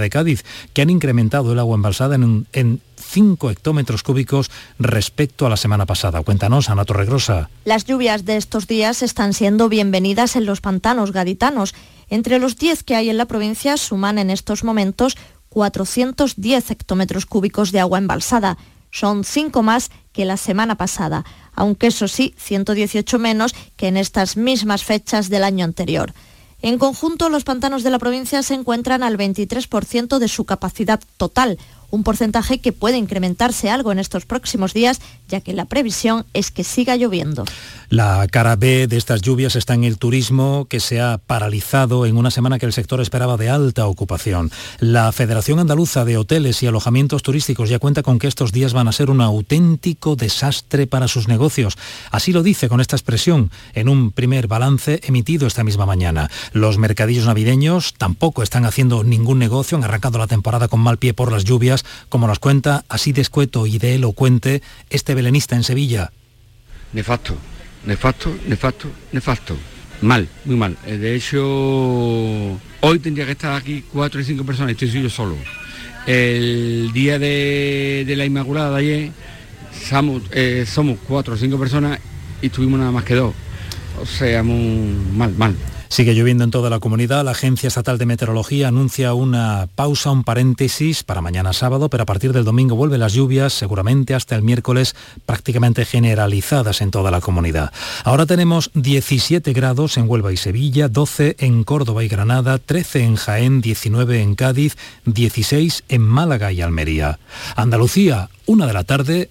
de Cádiz, que han incrementado el agua embalsada en, en 5 hectómetros cúbicos respecto a la semana pasada. Cuéntanos, Ana Torregrosa. Las lluvias de estos días están siendo bienvenidas en los pantanos gaditanos. Entre los 10 que hay en la provincia suman en estos momentos 410 hectómetros cúbicos de agua embalsada. Son 5 más que la semana pasada, aunque eso sí, 118 menos que en estas mismas fechas del año anterior. En conjunto, los pantanos de la provincia se encuentran al 23% de su capacidad total, un porcentaje que puede incrementarse algo en estos próximos días, ya que la previsión es que siga lloviendo. La cara B de estas lluvias está en el turismo, que se ha paralizado en una semana que el sector esperaba de alta ocupación. La Federación Andaluza de Hoteles y Alojamientos Turísticos ya cuenta con que estos días van a ser un auténtico desastre para sus negocios. Así lo dice con esta expresión en un primer balance emitido esta misma mañana. Los mercadillos navideños tampoco están haciendo ningún negocio, han arrancado la temporada con mal pie por las lluvias, como nos cuenta así de escueto y de elocuente este belenista en Sevilla. Nefasto nefasto, nefasto, nefasto. Mal, muy mal. Eh, de hecho, hoy tendría que estar aquí cuatro y cinco personas, estoy yo solo. El día de, la Inmaculada de ayer somos, eh, somos cuatro o cinco personas y tuvimos nada más que dos. O sea, muy mal, mal. Sigue lloviendo en toda la comunidad. La Agencia Estatal de Meteorología anuncia una pausa, un paréntesis para mañana sábado, pero a partir del domingo vuelven las lluvias, seguramente hasta el miércoles prácticamente generalizadas en toda la comunidad. Ahora tenemos 17 grados en Huelva y Sevilla, 12 en Córdoba y Granada, 13 en Jaén, 19 en Cádiz, 16 en Málaga y Almería. Andalucía, una de la tarde,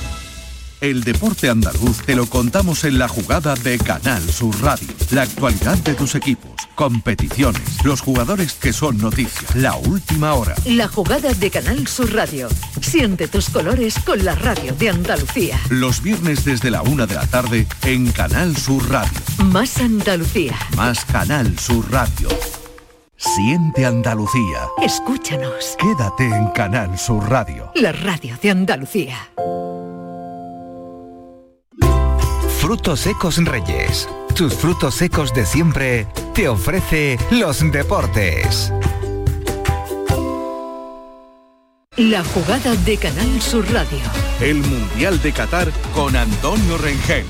El deporte andaluz te lo contamos en la jugada de Canal Sur Radio. La actualidad de tus equipos, competiciones, los jugadores que son noticias, la última hora. La jugada de Canal Sur Radio. Siente tus colores con la radio de Andalucía. Los viernes desde la una de la tarde en Canal Sur Radio. Más Andalucía. Más Canal Sur Radio. Siente Andalucía. Escúchanos. Quédate en Canal Sur Radio. La radio de Andalucía. Frutos secos Reyes. Tus frutos secos de siempre te ofrece los deportes. La jugada de Canal Sur Radio. El Mundial de Qatar con Antonio Rengel.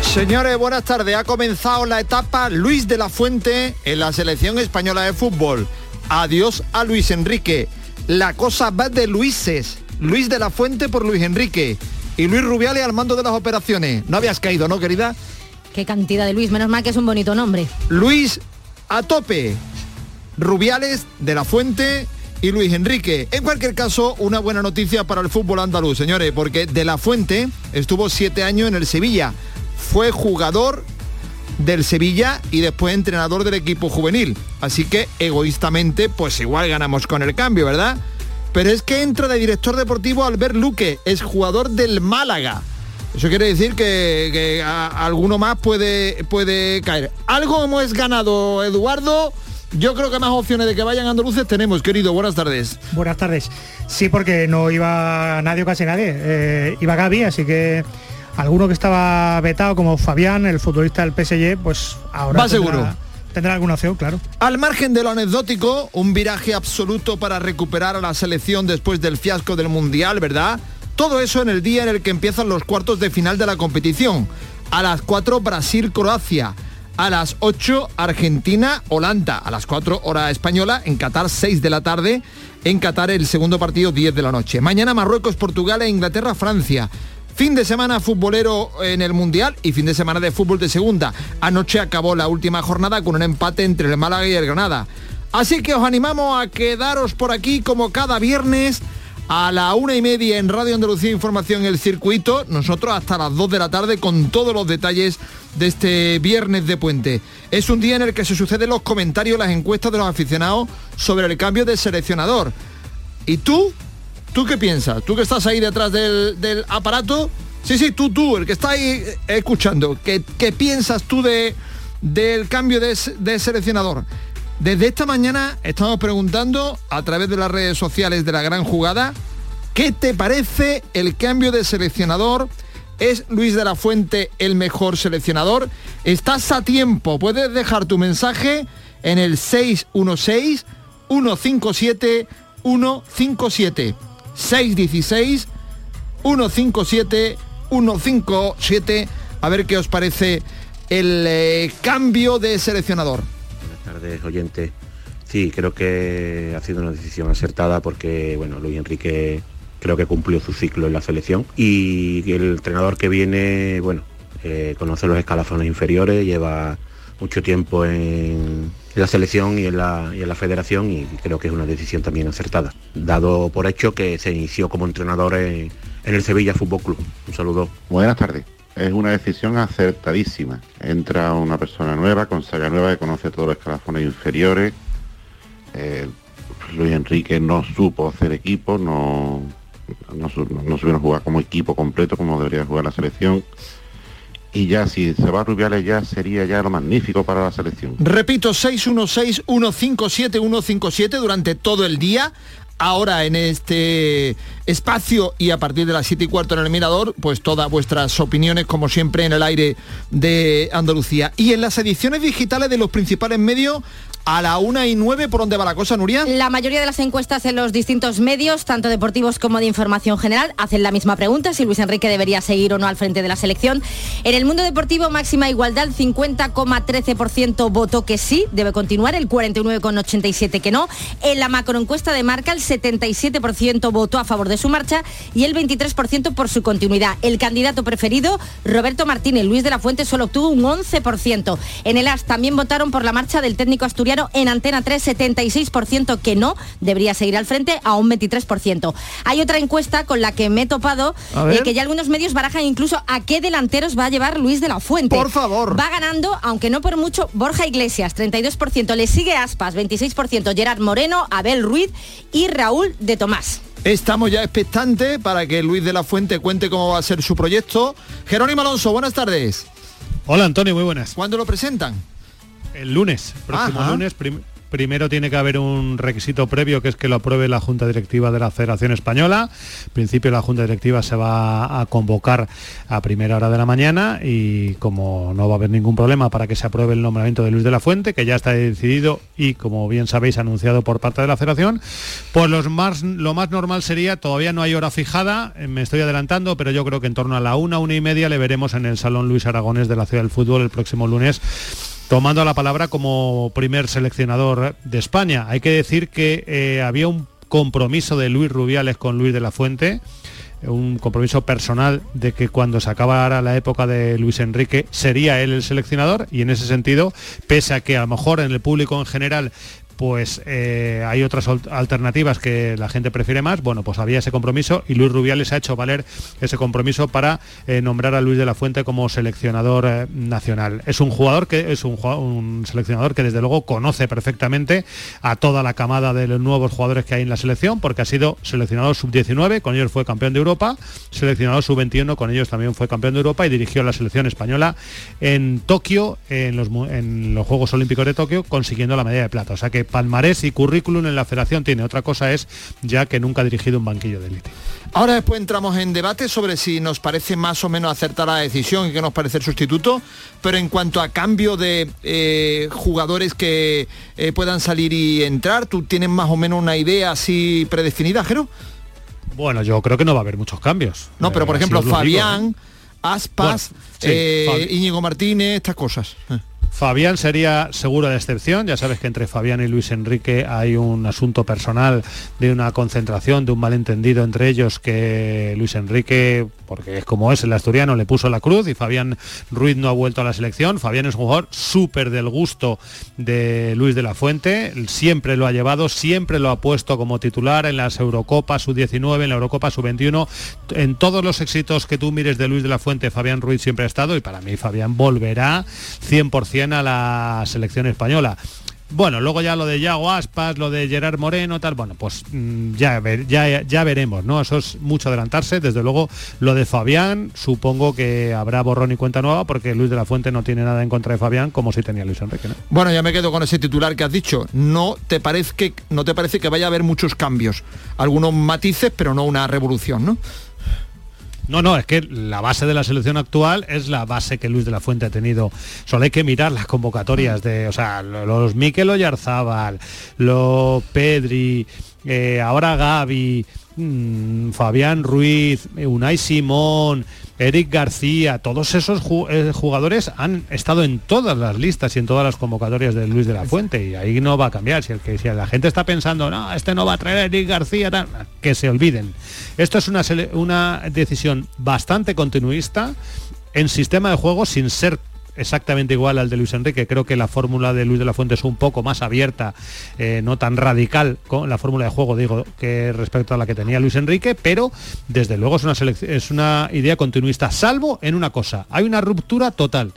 Señores, buenas tardes. Ha comenzado la etapa Luis de la Fuente en la selección española de fútbol. Adiós a Luis Enrique la cosa va de Luises. Luis de la Fuente por Luis Enrique. Y Luis Rubiales al mando de las operaciones. No habías caído, ¿no, querida? Qué cantidad de Luis, menos mal que es un bonito nombre. Luis a tope. Rubiales de la Fuente y Luis Enrique. En cualquier caso, una buena noticia para el fútbol andaluz, señores, porque de la Fuente estuvo siete años en el Sevilla. Fue jugador del Sevilla y después entrenador del equipo juvenil. Así que egoístamente, pues igual ganamos con el cambio, ¿verdad? Pero es que entra de director deportivo Albert Luque, es jugador del Málaga. Eso quiere decir que, alguno más puede, puede caer. Algo hemos ganado, Eduardo. Yo creo que más opciones de que vayan andaluces tenemos, querido. Buenas tardes. Buenas tardes. Sí, porque no iba nadie o casi nadie. Eh, iba Gaby, así que alguno que estaba vetado como Fabián, el futbolista del PSG, pues ahora va seguro. Tendrá alguna opción, claro. Al margen de lo anecdótico, un viraje absoluto para recuperar a la selección después del fiasco del Mundial, ¿verdad? Todo eso en el día en el que empiezan los cuartos de final de la competición. A las 4 Brasil-Croacia. A las 8 Argentina-Holanda. A las 4 hora española. En Qatar 6 de la tarde. En Qatar el segundo partido 10 de la noche. Mañana Marruecos-Portugal e Inglaterra-Francia. Fin de semana futbolero en el Mundial y fin de semana de fútbol de segunda. Anoche acabó la última jornada con un empate entre el Málaga y el Granada. Así que os animamos a quedaros por aquí como cada viernes a la una y media en Radio Andalucía Información El Circuito. Nosotros hasta las dos de la tarde con todos los detalles de este viernes de puente. Es un día en el que se suceden los comentarios, las encuestas de los aficionados sobre el cambio de seleccionador. ¿Y tú? ¿Tú qué piensas? ¿Tú que estás ahí detrás del, aparato? Sí, sí, tú, tú, el que está ahí eh, escuchando. ¿Qué, piensas tú de, del cambio de, seleccionador? Desde esta mañana estamos preguntando a través de las redes sociales de la gran jugada, ¿qué te parece el cambio de seleccionador? ¿Es Luis de la Fuente el mejor seleccionador? Estás a tiempo, puedes dejar tu mensaje en el 616 157 157 616 157 157 a ver qué os parece el eh, cambio de seleccionador. Buenas tardes, oyente. Sí, creo que ha sido una decisión acertada porque, bueno, Luis Enrique creo que cumplió su ciclo en la selección y el entrenador que viene, bueno, eh, conoce los escalafones inferiores, lleva mucho tiempo en, la selección y en la, en la federación y creo que es una decisión también acertada, dado por hecho que se inició como entrenador en, en el Sevilla Fútbol Club. Un saludo. Buenas tardes. Es una decisión acertadísima. Entra una persona nueva, con saga nueva, que conoce todos los escalafones inferiores. Eh, Luis Enrique no supo hacer equipo, no, no, no, supieron jugar como equipo completo como debería jugar la selección. Y ya si se va a Rubiales ya sería ya lo magnífico para la selección. Repito, 616-157-157 durante todo el día ahora en este espacio y a partir de las 7 y cuarto en el Mirador, pues todas vuestras opiniones como siempre en el aire de Andalucía. Y en las ediciones digitales de los principales medios a la una y nueve, ¿por dónde va la cosa, Nuria? La mayoría de las encuestas en los distintos medios, tanto deportivos como de información general, hacen la misma pregunta, si Luis Enrique debería seguir o no al frente de la selección. En el mundo deportivo, máxima igualdad, 50,13% votó que sí, debe continuar, el 49,87% que no. En la macroencuesta de marca, el 77% votó a favor de su marcha y el 23% por su continuidad. El candidato preferido, Roberto Martínez, Luis de la Fuente, solo obtuvo un 11%. En el AS también votaron por la marcha del técnico asturiano en Antena 3, 76% que no, debería seguir al frente a un 23%. Hay otra encuesta con la que me he topado, eh, que ya algunos medios barajan incluso a qué delanteros va a llevar Luis de la Fuente. Por favor. Va ganando, aunque no por mucho, Borja Iglesias, 32%, le sigue Aspas, 26%, Gerard Moreno, Abel Ruiz y Raúl de Tomás. Estamos ya expectantes para que Luis de la Fuente cuente cómo va a ser su proyecto. Jerónimo Alonso, buenas tardes. Hola Antonio, muy buenas. ¿Cuándo lo presentan? El lunes, próximo lunes, primero tiene que haber un requisito previo que es que lo apruebe la Junta Directiva de la Federación Española. En principio la Junta Directiva se va a convocar a primera hora de la mañana y como no va a haber ningún problema para que se apruebe el nombramiento de Luis de la Fuente, que ya está decidido y como bien sabéis anunciado por parte de la Federación, pues los más, lo más normal sería, todavía no hay hora fijada, eh, me estoy adelantando, pero yo creo que en torno a la una, una y media le veremos en el Salón Luis Aragones de la Ciudad del Fútbol el próximo lunes tomando la palabra como primer seleccionador de España. Hay que decir que eh, había un compromiso de Luis Rubiales con Luis de la Fuente, un compromiso personal de que cuando se acabara la época de Luis Enrique sería él el seleccionador y en ese sentido, pese a que a lo mejor en el público en general pues eh, hay otras alternativas que la gente prefiere más, bueno, pues había ese compromiso y Luis Rubiales ha hecho valer ese compromiso para eh, nombrar a Luis de la Fuente como seleccionador eh, nacional. Es un jugador que es un, un, seleccionador que desde luego conoce perfectamente a toda la camada de los nuevos jugadores que hay en la selección, porque ha sido seleccionador sub-19, con ellos fue campeón de Europa, seleccionador sub-21, con ellos también fue campeón de Europa y dirigió la selección española en Tokio, en los, en los Juegos Olímpicos de Tokio, consiguiendo la medalla de plata. O sea que palmarés y currículum en la federación tiene. Otra cosa es ya que nunca ha dirigido un banquillo de élite. Ahora después entramos en debate sobre si nos parece más o menos acertada la decisión y qué nos parece el sustituto, pero en cuanto a cambio de eh, jugadores que eh, puedan salir y entrar, ¿tú tienes más o menos una idea así predefinida, Jero? Bueno, yo creo que no va a haber muchos cambios. No, pero por eh, ejemplo, Fabián, Aspas, Íñigo Martínez, estas cosas. Fabián sería seguro de excepción, ya sabes que entre Fabián y Luis Enrique hay un asunto personal de una concentración, de un malentendido entre ellos que Luis Enrique, porque es como es el asturiano, le puso la cruz y Fabián Ruiz no ha vuelto a la selección. Fabián es un jugador súper del gusto de Luis de la Fuente, siempre lo ha llevado, siempre lo ha puesto como titular en las Eurocopas Sub-19, en la Eurocopa Sub-21, en todos los éxitos que tú mires de Luis de la Fuente, Fabián Ruiz siempre ha estado y para mí Fabián volverá 100% a la selección española. Bueno, luego ya lo de Yago Aspas, lo de Gerard Moreno, tal, bueno, pues mm, ya, ya, ya veremos, ¿no? Eso es mucho adelantarse. Desde luego, lo de Fabián, supongo que habrá borrón y cuenta nueva, porque Luis de la Fuente no tiene nada en contra de Fabián, como si tenía Luis Enrique, ¿no? Bueno, ya me quedo con ese titular que has dicho. No te parece no te parece que vaya a haber muchos cambios. Algunos matices, pero no una revolución, ¿no? No, no, es que la base de la selección actual es la base que Luis de la Fuente ha tenido. Solo hay que mirar las convocatorias de, o sea, los Miquel Oyarzábal, los Pedri, eh, ahora Gaby, mm, Fabián Ruiz, Unai Simón, Eric García, todos esos eh, jugadores han estado en todas las listas y en todas las convocatorias de Luis de la Fuente y ahí no va a cambiar. Si, el que, si la gente está pensando, no, este no va a traer a Eric García, que se olviden. Esto es una, una decisión bastante continuista en sistema de juego sin ser exactamente igual al de Luis Enrique. Creo que la fórmula de Luis de la Fuente es un poco más abierta, eh, no tan radical con la fórmula de juego, digo, que respecto a la que tenía Luis Enrique, pero desde luego es una, es una idea continuista, salvo en una cosa, hay una ruptura total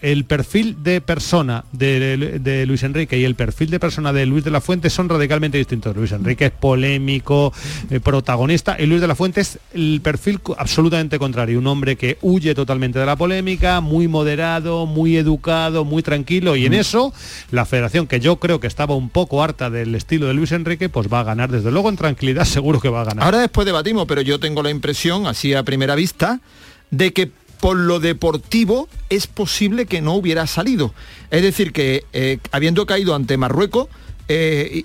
el perfil de persona de, Luis Enrique y el perfil de persona de Luis de la Fuente son radicalmente distintos. Luis Enrique es polémico, eh, protagonista, y Luis de la Fuente es el perfil absolutamente contrario, un hombre que huye totalmente de la polémica, muy moderado, muy educado, muy tranquilo, y en mm. eso la federación, que yo creo que estaba un poco harta del estilo de Luis Enrique, pues va a ganar, desde luego en tranquilidad seguro que va a ganar. Ahora después debatimos, pero yo tengo la impresión, así a primera vista, de que por lo deportivo es posible que no hubiera salido. Es decir, que eh, habiendo caído ante Marruecos, eh,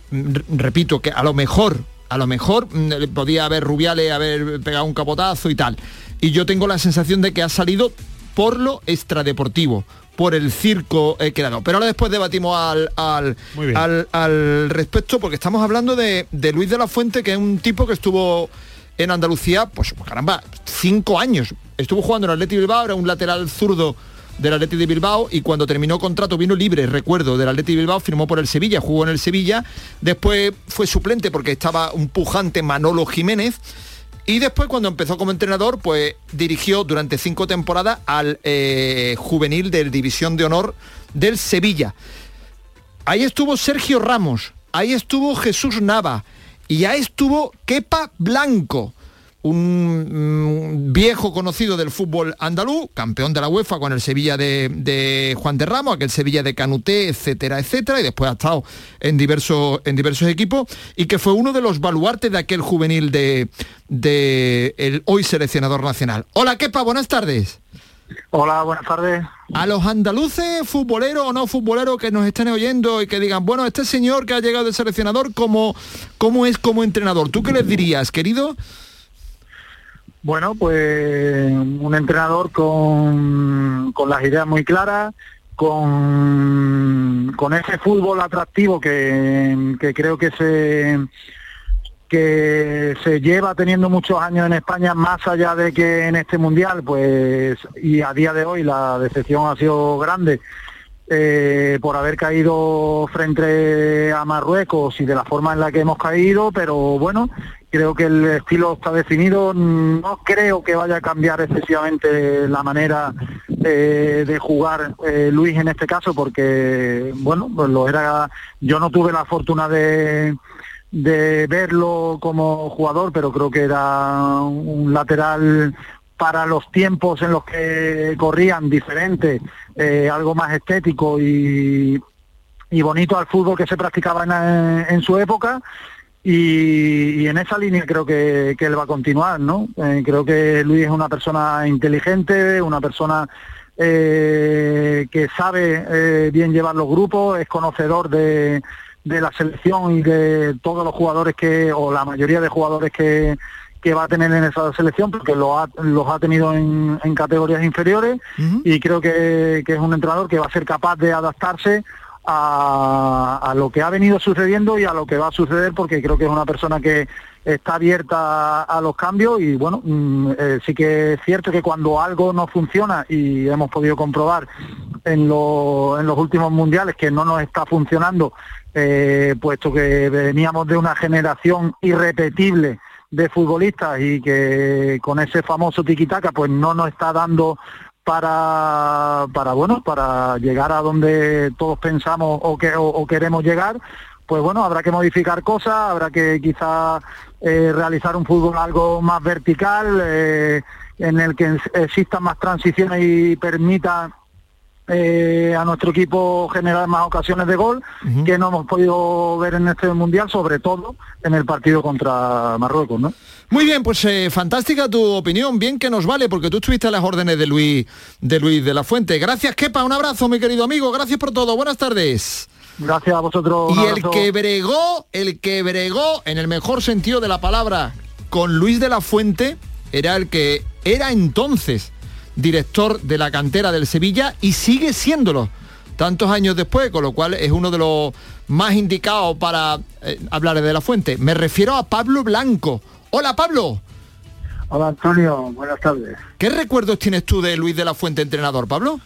repito que a lo mejor, a lo mejor mm, podía haber Rubiales haber pegado un capotazo y tal. Y yo tengo la sensación de que ha salido por lo extradeportivo, por el circo eh, creado. Pero ahora después debatimos al, al, respecto, porque estamos hablando de, de Luis de la Fuente, que es un tipo que estuvo en Andalucía, pues caramba, cinco años. Estuvo jugando en Atleti Bilbao, era un lateral zurdo del Atleti de Bilbao y cuando terminó contrato vino libre, recuerdo, del Atleti de Bilbao, firmó por el Sevilla, jugó en el Sevilla, después fue suplente porque estaba un pujante Manolo Jiménez y después cuando empezó como entrenador, pues dirigió durante cinco temporadas al eh, juvenil de División de Honor del Sevilla. Ahí estuvo Sergio Ramos, ahí estuvo Jesús Nava, y ya estuvo Kepa Blanco, un mm, viejo conocido del fútbol andaluz, campeón de la UEFA con el Sevilla de, Juan de Ramos, aquel Sevilla de Canuté, etcétera, etcétera, y después ha estado en diversos, en diversos equipos, y que fue uno de los baluartes de aquel juvenil de, el hoy seleccionador nacional. Hola Kepa, buenas tardes. Hola, buenas tardes. A los andaluces, futboleros o no futboleros que nos estén oyendo y que digan, bueno, este señor que ha llegado de seleccionador, ¿cómo, cómo es como entrenador? ¿Tú qué les dirías, querido? Bueno, pues un entrenador con, con las ideas muy claras, con, con ese fútbol atractivo que, que creo que se que se lleva teniendo muchos años en España, más allá de que en este mundial, pues, y a día de hoy la decepción ha sido grande eh, por haber caído frente a Marruecos y de la forma en la que hemos caído, pero bueno, creo que el estilo está definido, no creo que vaya a cambiar excesivamente la manera eh, de jugar eh, Luis en este caso, porque bueno, pues lo era, yo no tuve la fortuna de de verlo como jugador, pero creo que era un lateral para los tiempos en los que corrían diferente, eh, algo más estético y, bonito al fútbol que se practicaba en, su época. Y, en esa línea creo que, él va a continuar, ¿no? Eh, creo que Luis es una persona inteligente, una persona eh, que sabe bien llevar los grupos, es conocedor de, de la selección y de todos los jugadores que, o la mayoría de jugadores que, que va a tener en esa selección, porque lo ha, los ha tenido en, en categorías inferiores y creo que, que, es un entrenador que va a ser capaz de adaptarse a, a, lo que ha venido sucediendo y a lo que va a suceder, porque creo que es una persona que está abierta a, los cambios y bueno, mm, eh, sí que es cierto que cuando algo no funciona y hemos podido comprobar en, lo, en los últimos mundiales que no nos está funcionando eh, puesto que veníamos de una generación irrepetible de futbolistas y que con ese famoso tiquitaca pues no nos está dando para, para bueno, para llegar a donde todos pensamos o, que, o, queremos llegar, pues bueno, habrá que modificar cosas, habrá que quizá eh, realizar un fútbol algo más vertical, eh, en el que existan más transiciones y permita eh, a nuestro equipo generar más ocasiones de gol que no hemos podido ver en este mundial, sobre todo en el partido contra Marruecos, ¿no? Muy bien, pues eh, fantástica tu opinión, bien que nos vale, porque tú estuviste a las órdenes de Luis de Luis de la Fuente. Gracias, Kepa, un abrazo, mi querido amigo, gracias por todo, buenas tardes. Gracias a vosotros. Y el que bregó, el que bregó, en el mejor sentido de la palabra, con Luis de la Fuente, era el que era entonces director de la cantera del Sevilla y sigue siéndolo tantos años después, con lo cual es uno de los más indicados para eh, hablar de la fuente. Me refiero a Pablo Blanco. Hola Pablo. Hola Antonio, buenas tardes. ¿Qué recuerdos tienes tú de Luis de la Fuente, entrenador, Pablo?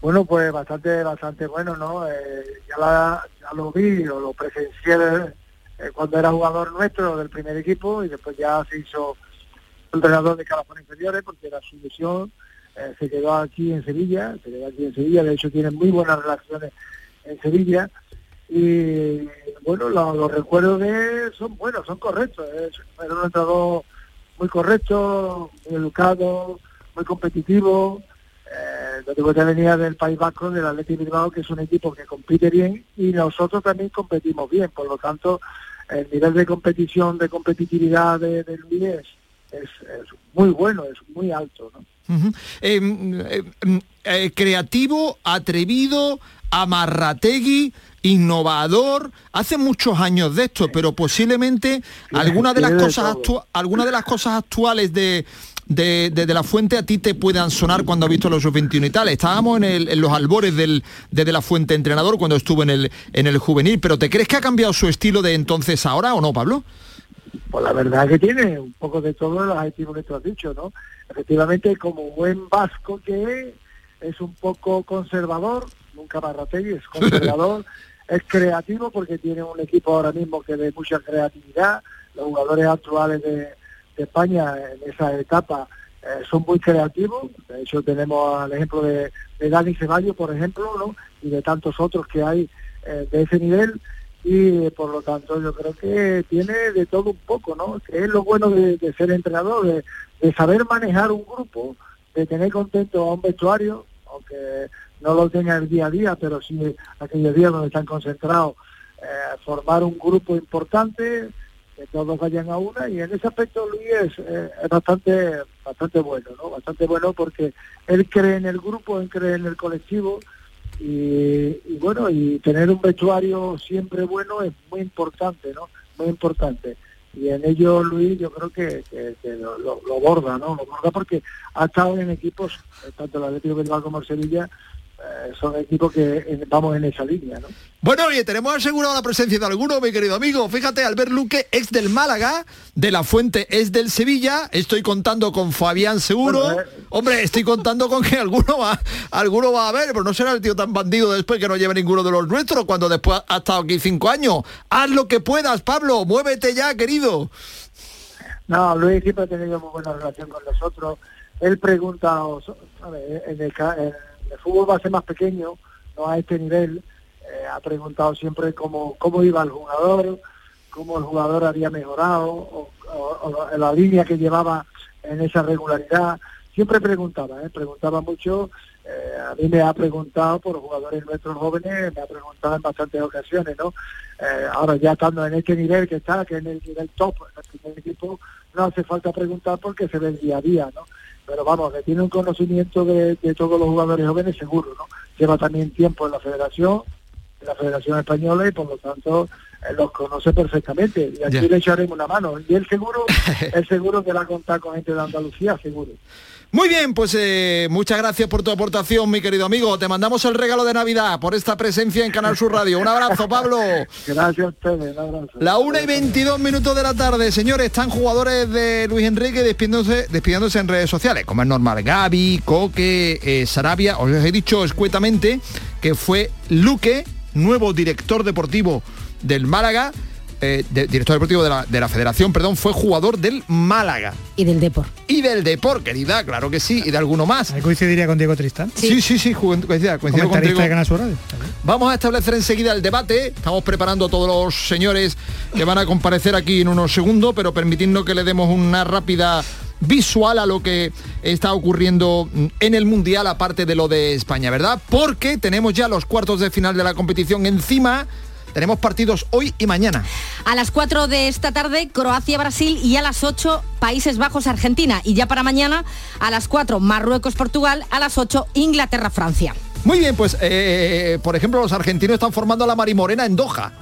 Bueno, pues bastante, bastante bueno, ¿no? Eh, ya, lo vi, o lo presencié eh, cuando era jugador nuestro del primer equipo y después ya se hizo entrenador de Calafón Inferiores porque era su eh, se quedó aquí en Sevilla, se quedó aquí en Sevilla, de hecho tiene muy buenas relaciones en Sevilla. Y bueno, los recuerdos de son buenos, son correctos, era un entrenador muy correcto, muy educado, muy competitivo, eh, lo que venía del País Vasco, del Atlético Bilbao, que es un equipo que compite bien y nosotros también competimos bien, por lo tanto el nivel de competición, de competitividad de, de es, es, muy bueno, es muy alto. ¿no? Em, em, eh, creativo, atrevido, amarrategui, innovador, hace muchos años de esto, pero posiblemente algunas de las cosas algunas de las cosas actuales de, de, la fuente a ti te puedan sonar cuando has visto los 21 y tal. Estábamos en, el, en los albores del, de, de, la fuente entrenador cuando estuvo en el, en el juvenil, pero ¿te crees que ha cambiado su estilo de entonces ahora o no, Pablo? Pues la verdad que tiene un poco de todos los adjetivos que tú has dicho, ¿no? Efectivamente, como buen vasco que es, un poco conservador, nunca Barrategui es conservador, es creativo porque tiene un equipo ahora mismo que de mucha creatividad, los jugadores actuales de, España en esa etapa eh, son muy creativos, de hecho tenemos al ejemplo de, Dani Ceballos, por ejemplo, ¿no? y de tantos otros que hay eh, de ese nivel, y por lo tanto yo creo que tiene de todo un poco, ¿no? Que es lo bueno de, ser entrenador, de, saber manejar un grupo, de tener contento a un vestuario, aunque no lo tenga el día a día, pero sí aquellos días donde están concentrados, eh, formar un grupo importante, que todos vayan a una, y en ese aspecto Luis es, eh, es bastante, bastante bueno, ¿no? Bastante bueno porque él cree en el grupo, él cree en el colectivo, y, bueno, y tener un vestuario siempre bueno es muy importante, ¿no? Muy importante. Y en ello Luis yo creo que, lo, lo, borda, ¿no? Lo borda porque ha estado en equipos, eh, tanto el Atlético Bilbao como el Sevilla, son equipos que vamos en esa línea, ¿no? Bueno, oye, tenemos asegurado la presencia de alguno, mi querido amigo. Fíjate, Albert Luque ex del Málaga, de la Fuente es del Sevilla. Estoy contando con Fabián Seguro. Eh. Hombre, estoy contando con que alguno va, alguno va a ver, pero no será el tío tan bandido después que no lleve ninguno de los nuestros cuando después ha estado aquí cinco años. Haz lo que puedas, Pablo, muévete ya, querido. No, Luis siempre ha tenido muy buena relación con nosotros. Él pregunta, en el, el fútbol va a ser más pequeño, no a este nivel, eh, ha preguntado siempre cómo, cómo iba el jugador, cómo el jugador había mejorado, o, la línea que llevaba en esa regularidad. Siempre preguntaba, ¿eh? preguntaba mucho. Eh, a mí me ha preguntado por jugadores nuestros jóvenes, me ha preguntado en bastantes ocasiones, ¿no? ahora ya estando en este nivel que está, que es el nivel top, en el primer equipo, no hace falta preguntar porque se ve el día a día, ¿no? Pero vamos, que tiene un conocimiento de, todos los jugadores jóvenes seguro, ¿no? Lleva también tiempo en la federación, en la Federación Española y por lo tanto eh, los conoce perfectamente y aquí le echaremos una mano. Y él seguro, él seguro que va a contar con gente de Andalucía, seguro. Muy bien, pues eh, muchas gracias por tu aportación, mi querido amigo. Te mandamos el regalo de Navidad por esta presencia en Canal Sur Radio. Un abrazo, Pablo. Gracias a ustedes, un abrazo. La 1 y 22 minutos de la tarde, señores, están jugadores de Luis Enrique despidiéndose, despidiéndose en redes sociales, como es normal. Gaby, Coque, eh, Sarabia, os he dicho escuetamente que fue Luque, nuevo director deportivo del Málaga, eh, de- director deportivo de la, de la federación, perdón, fue jugador del Málaga. Y del Depor. Y del Depor, querida, claro que sí, y de alguno más. Ahí coincidiría con Diego Tristán. Sí, sí, sí, de Canal Sur Radio. Vamos a establecer enseguida el debate. Estamos preparando a todos los señores que van a comparecer aquí en unos segundos, pero permitidnos que le demos una rápida visual a lo que está ocurriendo en el Mundial, aparte de lo de España, ¿verdad? Porque tenemos ya los cuartos de final de la competición encima. Tenemos partidos hoy y mañana. A las 4 de esta tarde, Croacia-Brasil y a las 8, Países Bajos-Argentina. Y ya para mañana, a las 4, Marruecos-Portugal, a las 8, Inglaterra-Francia. Muy bien, pues eh, por ejemplo los argentinos están formando a la Marimorena en Doha.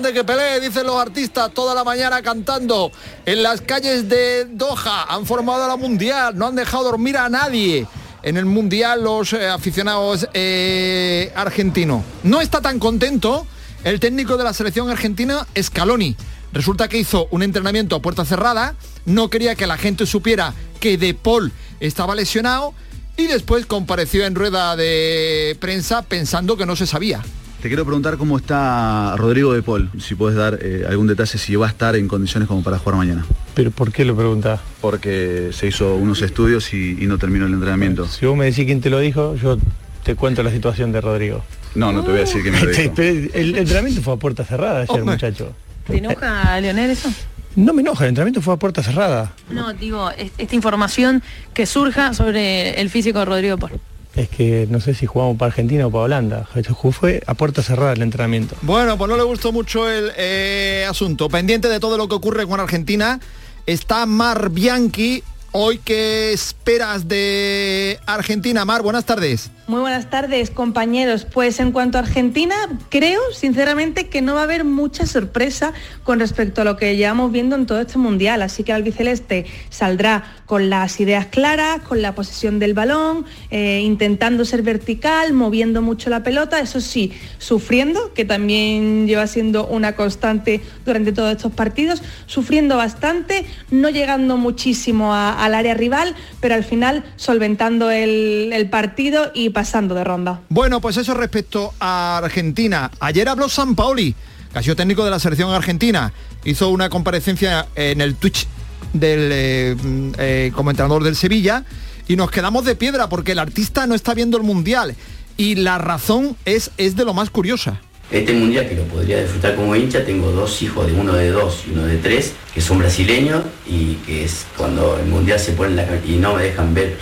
Grande que Pelé, dicen los artistas toda la mañana cantando en las calles de Doha. Han formado la Mundial, no han dejado dormir a nadie. En el Mundial los eh, aficionados eh, argentinos. No está tan contento el técnico de la selección argentina, Scaloni. Resulta que hizo un entrenamiento a puerta cerrada, no quería que la gente supiera que De Paul estaba lesionado y después compareció en rueda de prensa pensando que no se sabía. Te quiero preguntar cómo está Rodrigo de Paul, si puedes dar eh, algún detalle, si va a estar en condiciones como para jugar mañana. ¿Pero por qué lo preguntás? Porque se hizo unos estudios y, y no terminó el entrenamiento. Si vos me decís quién te lo dijo, yo te cuento la situación de Rodrigo. No, no te voy a decir que me lo dijo. Pero el entrenamiento fue a puerta cerrada ayer, muchacho. ¿Te enoja, Leonel, eso? No me enoja, el entrenamiento fue a puerta cerrada. No, digo, es- esta información que surja sobre el físico de Rodrigo Paul. Es que no sé si jugamos para Argentina o para Holanda. Fue a puerta cerrada el entrenamiento. Bueno, pues no le gustó mucho el eh, asunto. Pendiente de todo lo que ocurre con Argentina, está Mar Bianchi. Hoy, ¿qué esperas de Argentina? Mar, buenas tardes. Muy buenas tardes, compañeros. Pues en cuanto a Argentina, creo sinceramente que no va a haber mucha sorpresa con respecto a lo que llevamos viendo en todo este mundial. Así que el albiceleste saldrá con las ideas claras, con la posesión del balón, eh, intentando ser vertical, moviendo mucho la pelota, eso sí, sufriendo, que también lleva siendo una constante durante todos estos partidos, sufriendo bastante, no llegando muchísimo a- al área rival, pero al final solventando el, partido y pasando de ronda. Bueno, pues eso respecto a Argentina. Ayer habló San Paoli, que ha sido técnico de la selección argentina. Hizo una comparecencia en el Twitch del, eh, mm, eh, como entrenador del Sevilla y nos quedamos de piedra porque el artista no está viendo el Mundial. Y la razón es, es de lo más curiosa. Este mundial que lo podría disfrutar como hincha, tengo dos hijos, de uno de dos y uno de tres, que son brasileños y que es cuando el mundial se pone en la y no me dejan ver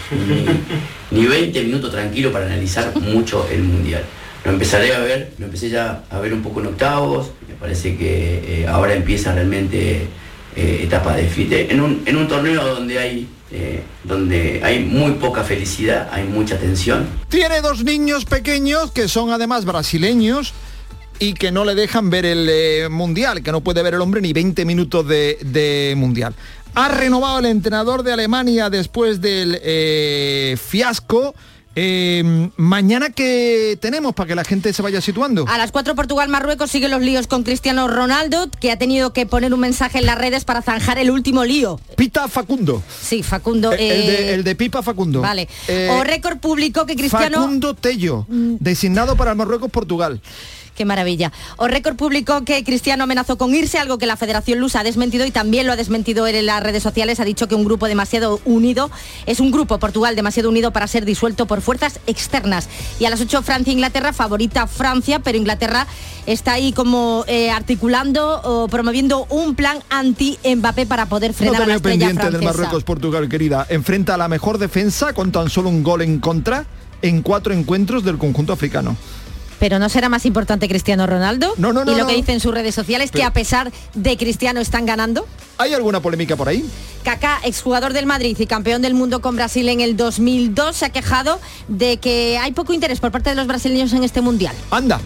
ni, ni 20 minutos tranquilo para analizar mucho el mundial. Lo empezaré a ver, lo empecé ya a ver un poco en octavos, me parece que eh, ahora empieza realmente eh, etapa de fite, en un, en un torneo donde hay, eh, donde hay muy poca felicidad, hay mucha tensión, Tiene dos niños pequeños que son además brasileños y que no le dejan ver el eh, mundial, que no puede ver el hombre ni 20 minutos de, de mundial. Ha renovado el entrenador de Alemania después del eh, fiasco. Eh, mañana que tenemos para que la gente se vaya situando. A las 4 Portugal-Marruecos siguen los líos con Cristiano Ronaldo, que ha tenido que poner un mensaje en las redes para zanjar el último lío. Pita Facundo. Sí, Facundo. El, el de, el de Pipa Facundo. Vale. Eh, o récord publicó que Cristiano... Facundo Tello, designado para el Marruecos-Portugal. Qué maravilla. O récord publicó que Cristiano amenazó con irse, algo que la Federación Lusa ha desmentido y también lo ha desmentido él en las redes sociales. Ha dicho que un grupo demasiado unido es un grupo, Portugal, demasiado unido para ser disuelto por fuerzas externas. Y a las 8 Francia-Inglaterra, favorita Francia, pero Inglaterra está ahí como eh, articulando o promoviendo un plan anti-Mbappé para poder No frenar te a la veo estrella pendiente del francesa. Marruecos-Portugal, querida. Enfrenta a la mejor defensa con tan solo un gol en contra en cuatro encuentros del conjunto africano. Pero no será más importante Cristiano Ronaldo. No, no, no, y lo no. que dice en sus redes sociales, que a pesar de Cristiano están ganando. ¿Hay alguna polémica por ahí? Kaká, exjugador del Madrid y campeón del mundo con Brasil en el 2002, se ha quejado de que hay poco interés por parte de los brasileños en este mundial. Anda.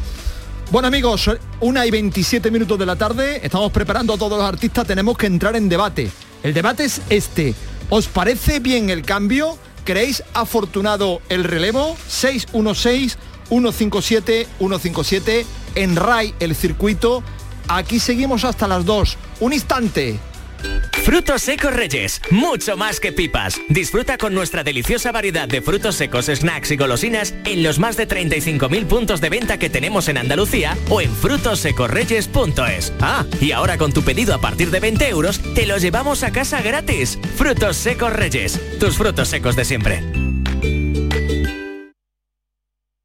Bueno amigos, una y 27 minutos de la tarde, estamos preparando a todos los artistas, tenemos que entrar en debate. El debate es este. ¿Os parece bien el cambio? ¿Creéis afortunado el relevo? 616 157 157 en RAI el circuito. Aquí seguimos hasta las 2. Un instante. Frutos secos Reyes, mucho más que pipas. Disfruta con nuestra deliciosa variedad de frutos secos, snacks y golosinas en los más de 35.000 puntos de venta que tenemos en Andalucía o en frutosecorreyes.es. Ah, y ahora con tu pedido a partir de 20 euros, te lo llevamos a casa gratis. Frutos secos Reyes, tus frutos secos de siempre.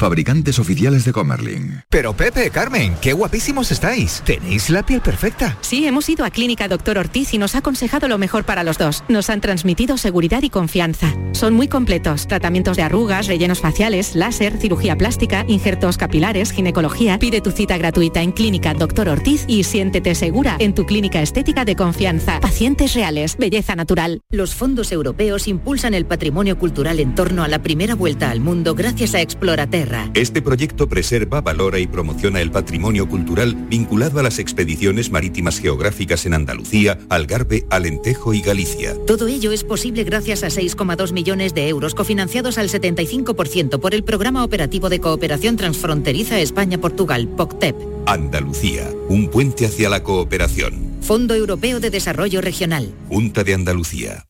Fabricantes oficiales de Comerlin. Pero Pepe, Carmen, qué guapísimos estáis. Tenéis la piel perfecta. Sí, hemos ido a Clínica Doctor Ortiz y nos ha aconsejado lo mejor para los dos. Nos han transmitido seguridad y confianza. Son muy completos. Tratamientos de arrugas, rellenos faciales, láser, cirugía plástica, injertos capilares, ginecología. Pide tu cita gratuita en Clínica Doctor Ortiz y siéntete segura en tu clínica estética de confianza. Pacientes reales, belleza natural. Los fondos europeos impulsan el patrimonio cultural en torno a la primera vuelta al mundo gracias a Este proyecto preserva, valora y promociona el patrimonio cultural vinculado a las expediciones marítimas geográficas en Andalucía, Algarve, Alentejo y Galicia. Todo ello es posible gracias a 6,2 millones de euros cofinanciados al 75% por el Programa Operativo de Cooperación Transfronteriza España-Portugal, POCTEP. Andalucía, un puente hacia la cooperación. Fondo Europeo de Desarrollo Regional. Junta de Andalucía.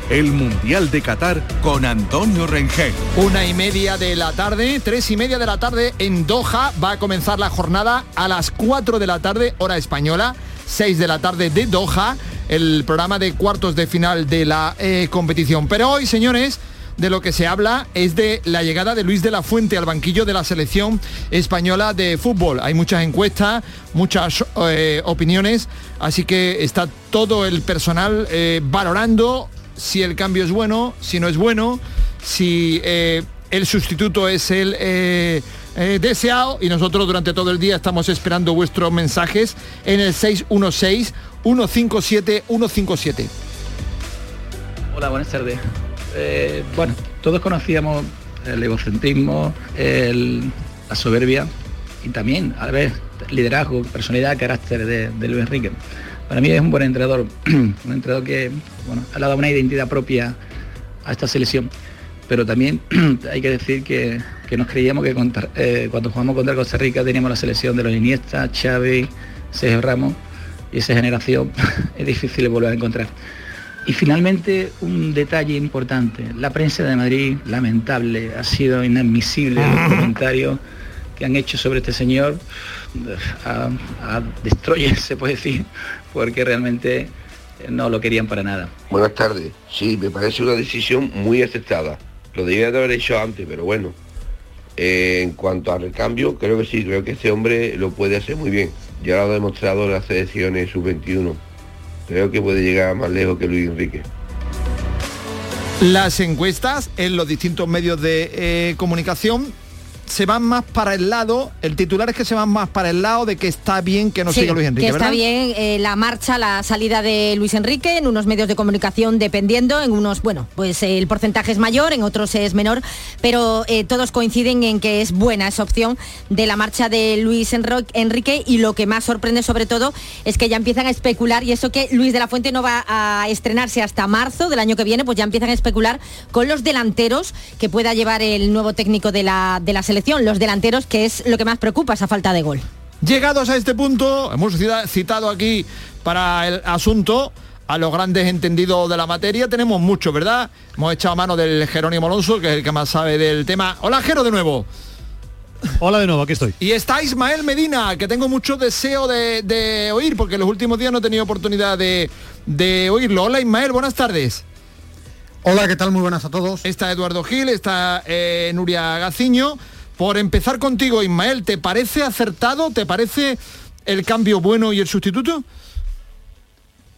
El Mundial de Qatar con Antonio Rengel. Una y media de la tarde, tres y media de la tarde en Doha. Va a comenzar la jornada a las 4 de la tarde, hora española, 6 de la tarde de Doha, el programa de cuartos de final de la eh, competición. Pero hoy, señores, de lo que se habla es de la llegada de Luis de la Fuente al banquillo de la selección española de fútbol. Hay muchas encuestas, muchas eh, opiniones, así que está todo el personal eh, valorando si el cambio es bueno, si no es bueno, si eh, el sustituto es el eh, eh, deseado y nosotros durante todo el día estamos esperando vuestros mensajes en el 616-157-157. Hola, buenas tardes. Bueno, todos conocíamos el egocentrismo, la soberbia y también, a ver, liderazgo, personalidad, carácter de Luis Enrique. Para mí es un buen entrenador, un entrenador que bueno, ha dado una identidad propia a esta selección. Pero también hay que decir que, que nos creíamos que contra- eh, cuando jugamos contra Costa Rica teníamos la selección de los Iniesta, Xavi, Sergio Ramos y esa generación es difícil de volver a encontrar. Y finalmente un detalle importante, la prensa de Madrid, lamentable, ha sido inadmisible los comentarios que han hecho sobre este señor, a, a destroyer se puede decir, porque realmente no lo querían para nada. Buenas tardes. Sí, me parece una decisión muy aceptada. Lo debía de haber hecho antes, pero bueno. Eh, en cuanto al recambio, creo que sí, creo que este hombre lo puede hacer muy bien. Ya lo ha demostrado en las selecciones sub-21. Creo que puede llegar más lejos que Luis Enrique. Las encuestas en los distintos medios de eh, comunicación se van más para el lado, el titular es que se van más para el lado de que está bien que no Sí, siga Luis Enrique, que está ¿verdad? bien eh, la marcha, la salida de Luis Enrique en unos medios de comunicación dependiendo, en unos, bueno, pues eh, el porcentaje es mayor, en otros es menor, pero eh, todos coinciden en que es buena esa opción de la marcha de Luis Enrique y lo que más sorprende sobre todo es que ya empiezan a especular y eso que Luis de la Fuente no va a estrenarse hasta marzo del año que viene, pues ya empiezan a especular con los delanteros que pueda llevar el nuevo técnico de la, de la selección, los delanteros que es lo que más preocupa, esa falta de gol. Llegados a este punto, hemos cita- citado aquí para el asunto a los grandes entendidos de la materia. Tenemos mucho, ¿verdad? Hemos echado mano del Jerónimo Alonso, que es el que más sabe del tema. Hola, Jero, de nuevo. Hola de nuevo, aquí estoy. Y está Ismael Medina, que tengo mucho deseo de, de oír, porque los últimos días no he tenido oportunidad de, de oírlo. Hola Ismael, buenas tardes. Hola, ¿qué tal? Muy buenas a todos. Está Eduardo Gil, está eh, Nuria Gaciño. Por empezar contigo, Ismael, ¿te parece acertado? ¿Te parece el cambio bueno y el sustituto?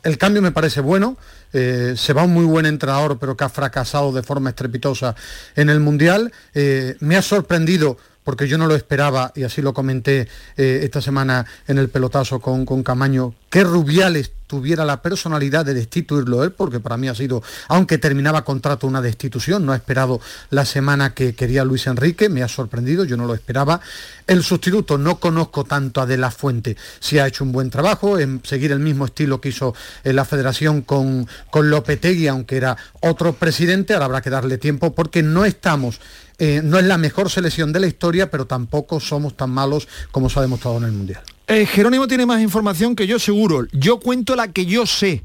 El cambio me parece bueno. Eh, se va un muy buen entrenador, pero que ha fracasado de forma estrepitosa en el Mundial. Eh, me ha sorprendido porque yo no lo esperaba, y así lo comenté eh, esta semana en el pelotazo con, con Camaño, que Rubiales tuviera la personalidad de destituirlo él, porque para mí ha sido, aunque terminaba contrato, una destitución, no ha esperado la semana que quería Luis Enrique, me ha sorprendido, yo no lo esperaba. El sustituto, no conozco tanto a De La Fuente, si ha hecho un buen trabajo en seguir el mismo estilo que hizo en la federación con, con Lopetegui, aunque era otro presidente, ahora habrá que darle tiempo porque no estamos eh, no es la mejor selección de la historia, pero tampoco somos tan malos como se ha demostrado en el Mundial. Eh, Jerónimo tiene más información que yo seguro. Yo cuento la que yo sé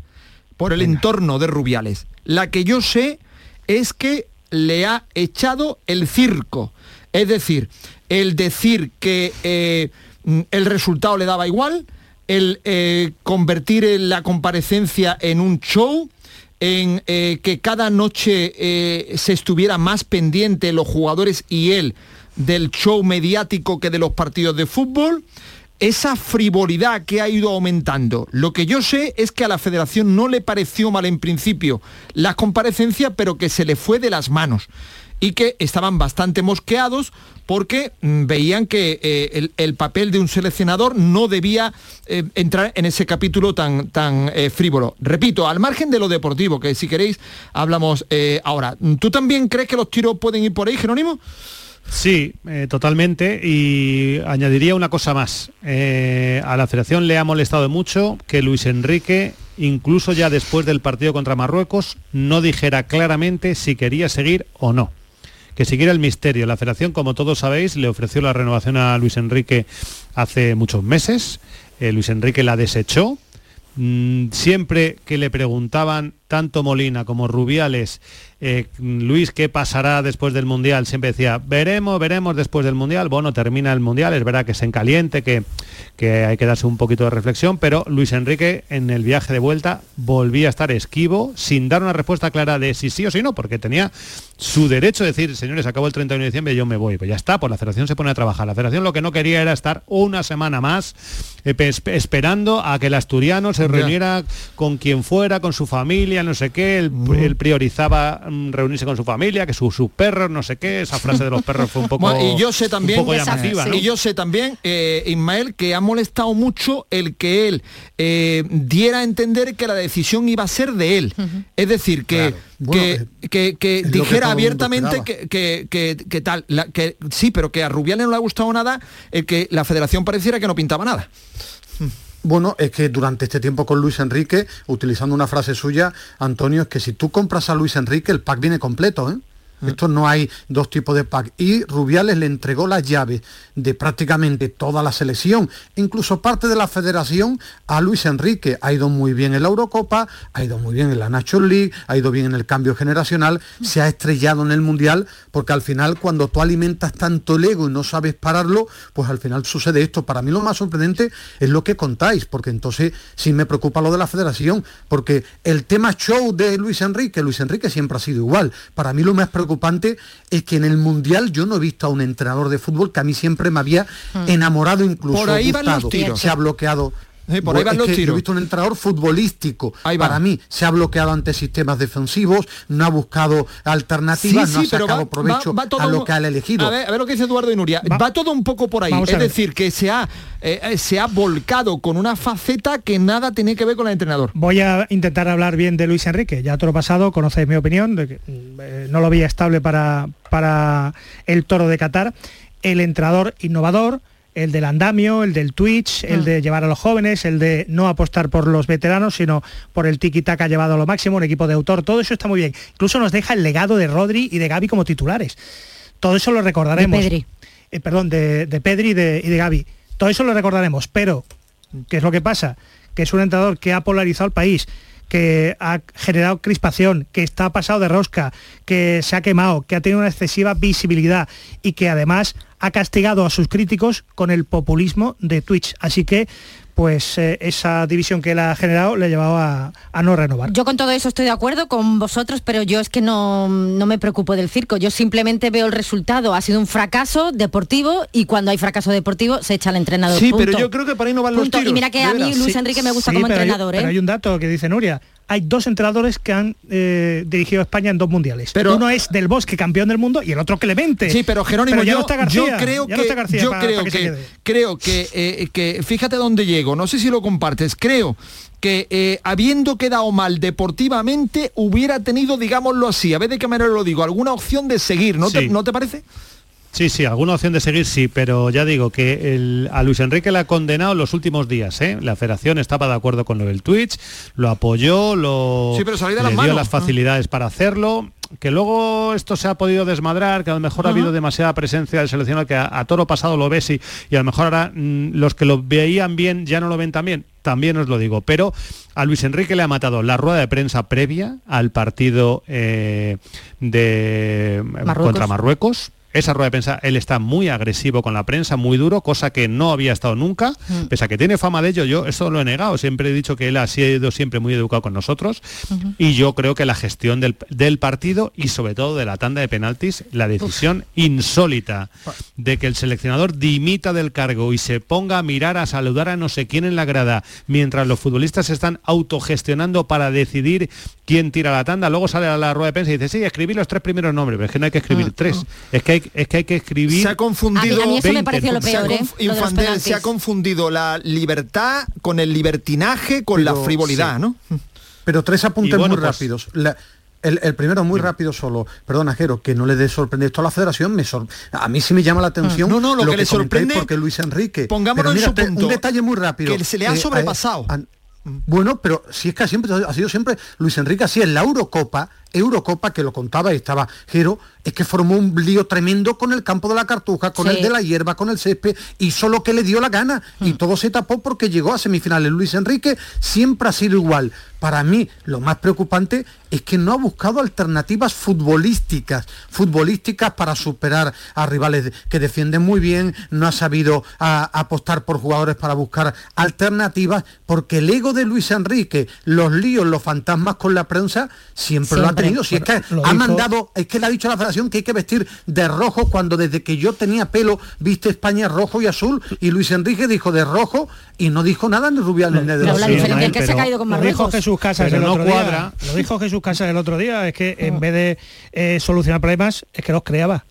por el entorno de Rubiales. La que yo sé es que le ha echado el circo. Es decir, el decir que eh, el resultado le daba igual, el eh, convertir la comparecencia en un show, en eh, que cada noche eh, se estuviera más pendiente los jugadores y él del show mediático que de los partidos de fútbol, esa frivolidad que ha ido aumentando. Lo que yo sé es que a la federación no le pareció mal en principio la comparecencia, pero que se le fue de las manos y que estaban bastante mosqueados porque mm, veían que eh, el, el papel de un seleccionador no debía eh, entrar en ese capítulo tan, tan eh, frívolo. Repito, al margen de lo deportivo, que si queréis hablamos ahora. ¿Tú también crees que los tiros pueden ir por ahí, Jerónimo? Sí, totalmente. Y añadiría una cosa más. A la federación le ha molestado mucho que Luis Enrique, incluso ya después del partido contra Marruecos, no dijera claramente si quería seguir o no. Que siguiera el misterio. La federación, como todos sabéis, le ofreció la renovación a Luis Enrique hace muchos meses. Eh, Luis Enrique la desechó. Mm, siempre que le preguntaban tanto Molina como Rubiales, eh, Luis, ¿qué pasará después del Mundial? Siempre decía, veremos, veremos después del Mundial. Bueno, termina el Mundial, es verdad que es en caliente, que, que hay que darse un poquito de reflexión, pero Luis Enrique en el viaje de vuelta volvía a estar esquivo, sin dar una respuesta clara de si sí o si no, porque tenía su derecho de decir, señores, acabó el 31 de diciembre, yo me voy. Pues ya está, pues la federación se pone a trabajar. La federación lo que no quería era estar una semana más eh, esperando a que el asturiano se reuniera con quien fuera, con su familia, no sé qué, él, él priorizaba mm, reunirse con su familia, que sus sus perros, no sé qué, esa frase de los perros fue un poco, Bueno, y yo sé también, un poco llamativa, ¿no? y yo sé también, eh, Ismael, que ha molestado mucho el que él eh, diera a entender que la decisión iba a ser de él. Es decir, que, Bueno, que, eh, que- que que dijera mundo abiertamente que, que- que- que tal, la- que sí, pero que a Rubiales no le ha gustado nada el que la federación pareciera que no pintaba nada. Bueno, es que durante este tiempo con Luis Enrique, utilizando una frase suya, Antonio, es que si tú compras a Luis Enrique, el pack viene completo, ¿eh? Esto no hay dos tipos de pack. Y Rubiales le entregó las llaves de prácticamente toda la selección, incluso parte de la federación, a Luis Enrique. Ha ido muy bien en la Eurocopa, ha ido muy bien en la National League, ha ido bien en el cambio generacional, se ha estrellado en el Mundial, porque al final cuando tú alimentas tanto el ego y no sabes pararlo, pues al final sucede esto. Para mí lo más sorprendente es lo que contáis, porque entonces sí me preocupa lo de la federación, porque el tema show de Luis Enrique, Luis Enrique siempre ha sido igual. Para mí lo más preocupante es que en el Mundial yo no he visto a un entrenador de fútbol que a mí siempre me había enamorado incluso. Por ahí van los gustado. tiros. Se ha bloqueado. Sí, por ahí van los tiros. He visto un entrenador futbolístico. Ahí va. Para mí se ha bloqueado ante sistemas defensivos, no ha buscado alternativas, no ha sacado provecho a lo un- que ha elegido. A ver, a ver lo que dice Eduardo y Nuria. Va, todo un poco por ahí. Vamos Es decir, que se ha, eh, eh, se ha volcado con una faceta que nada tiene que ver con el entrenador. Voy a intentar hablar bien de Luis Enrique. Ya todo lo pasado, conocéis mi opinión, de que eh, no lo veía estable para, para el toro de Qatar. El entrenador innovador, el del andamio, el del Twitch, el de llevar a los jóvenes, el de no apostar por los veteranos, sino por el tiki-taka llevado a lo máximo, un equipo de autor, todo eso está muy bien. Incluso nos deja el legado de Rodri y de Gaby como titulares. Todo eso lo recordaremos. De Pedri. Eh, perdón, de, de Pedri y de, y de Gaby. Todo eso lo recordaremos, pero ¿qué es lo que pasa? Que es un entrenador que ha polarizado al país, que ha generado crispación, que está pasado de rosca, que se ha quemado, que ha tenido una excesiva visibilidad y que además ha castigado a sus críticos con el populismo de Twitch. Así que pues eh, esa división que él ha generado le ha llevado a, a, no renovar. Yo con todo eso estoy de acuerdo con vosotros, pero yo es que no, no, me preocupo del circo. Yo simplemente veo el resultado. Ha sido un fracaso deportivo y cuando hay fracaso deportivo se echa al entrenador. Sí, punto. pero yo creo que para ahí no van los tiros. Y mira que a mí Luis sí, Enrique me gusta sí, como pero entrenador. Hay, ¿eh? Pero hay un dato que dice Nuria. Hay dos entrenadores que han eh, dirigido a España en dos mundiales. Pero- Uno es Del Bosque, campeón del mundo, y el otro Clemente. Sí, pero Jerónimo, Pero ya yo, no está García, yo creo ya que, no está García yo para- creo para que creo que, eh, que, fíjate dónde llego, no sé si lo compartes, creo que eh, habiendo quedado mal deportivamente hubiera tenido, digámoslo así, a ver de qué manera lo digo, alguna opción de seguir, ¿no, te. ¿no te parece? Sí, sí, alguna opción de seguir sí, pero ya digo que el- a Luis Enrique le ha condenado los últimos días. ¿eh? La federación estaba de acuerdo con lo del Twitch, lo apoyó, lo Sí, pero salió de le las dio manos. las facilidades para hacerlo. Que luego esto se ha podido desmadrar, que a lo mejor ha habido demasiada presencia del seleccionado, que a, a toro pasado lo ves y, y a lo mejor ahora mm, los que lo veían bien ya no lo ven tan bien. También os lo digo, pero a Luis Enrique le ha matado la rueda de prensa previa al partido eh, de Marruecos. contra Marruecos. Esa rueda de prensa, él está muy agresivo con la prensa, muy duro, cosa que no había estado nunca, Mm. pese a que tiene fama de ello, yo eso lo he negado, siempre he dicho que él ha sido siempre muy educado con nosotros y yo creo que la gestión del, del partido y sobre todo de la tanda de penaltis, la decisión insólita de que el seleccionador dimita del cargo y se ponga a mirar, a saludar a no sé quién en la grada, mientras los futbolistas se están autogestionando para decidir quién tira la tanda, luego sale a la rueda de prensa y dice, sí, escribí los tres primeros nombres, pero es que no hay que escribir tres, es que hay, es que hay que escribir... Se ha confundido... A mí- a mí eso me 20, pareció lo Se ha ¿eh? conf- Lo de los Infandel, penaltis. se ha confundido la libertad con el libertinaje, con la frivolidad, sí. ¿no? Pero tres apuntes bueno, muy pues- rápidos. La- el, el primero muy rápido solo, perdona Jero, que no le dé sorprender esto a la federación, me sor- a mí sí me llama la atención. No, no, lo que le comentáis sorprende- porque Luis Enrique. En mira, su te- punto, Un detalle muy rápido. que se le ha Eh, sobrepasado. a- a- bueno, pero si es que siempre ha sido siempre Luis Enrique así en la Eurocopa, Eurocopa que lo contaba y estaba Jero, es que formó un lío tremendo con el campo de la cartuja, con Sí. el de la hierba, con el césped, y solo que le dio la gana. Y todo se tapó porque llegó a semifinales. Luis Enrique siempre ha sido igual. Para mí, lo más preocupante es que no ha buscado alternativas futbolísticas, futbolísticas para superar a rivales que defienden muy bien, no ha sabido a- apostar por jugadores para buscar alternativas, porque el ego de Luis Enrique, los líos, los fantasmas con la prensa, siempre, lo ha tenido. Si es que Lo ha dijo- mandado, es que le ha dicho la que hay que vestir de rojo cuando desde que yo tenía pelo viste España rojo y azul y Luis Enrique dijo de rojo y no dijo nada ni Rubiales ni de Pero los la Sí, diferencia Ismael, es que se ha pero caído con Lo dijo. Jesús Casas el no otro cuadra. día. Lo dijo Jesús Casas el otro día, es que en vez de eh, solucionar problemas, es que los creaba.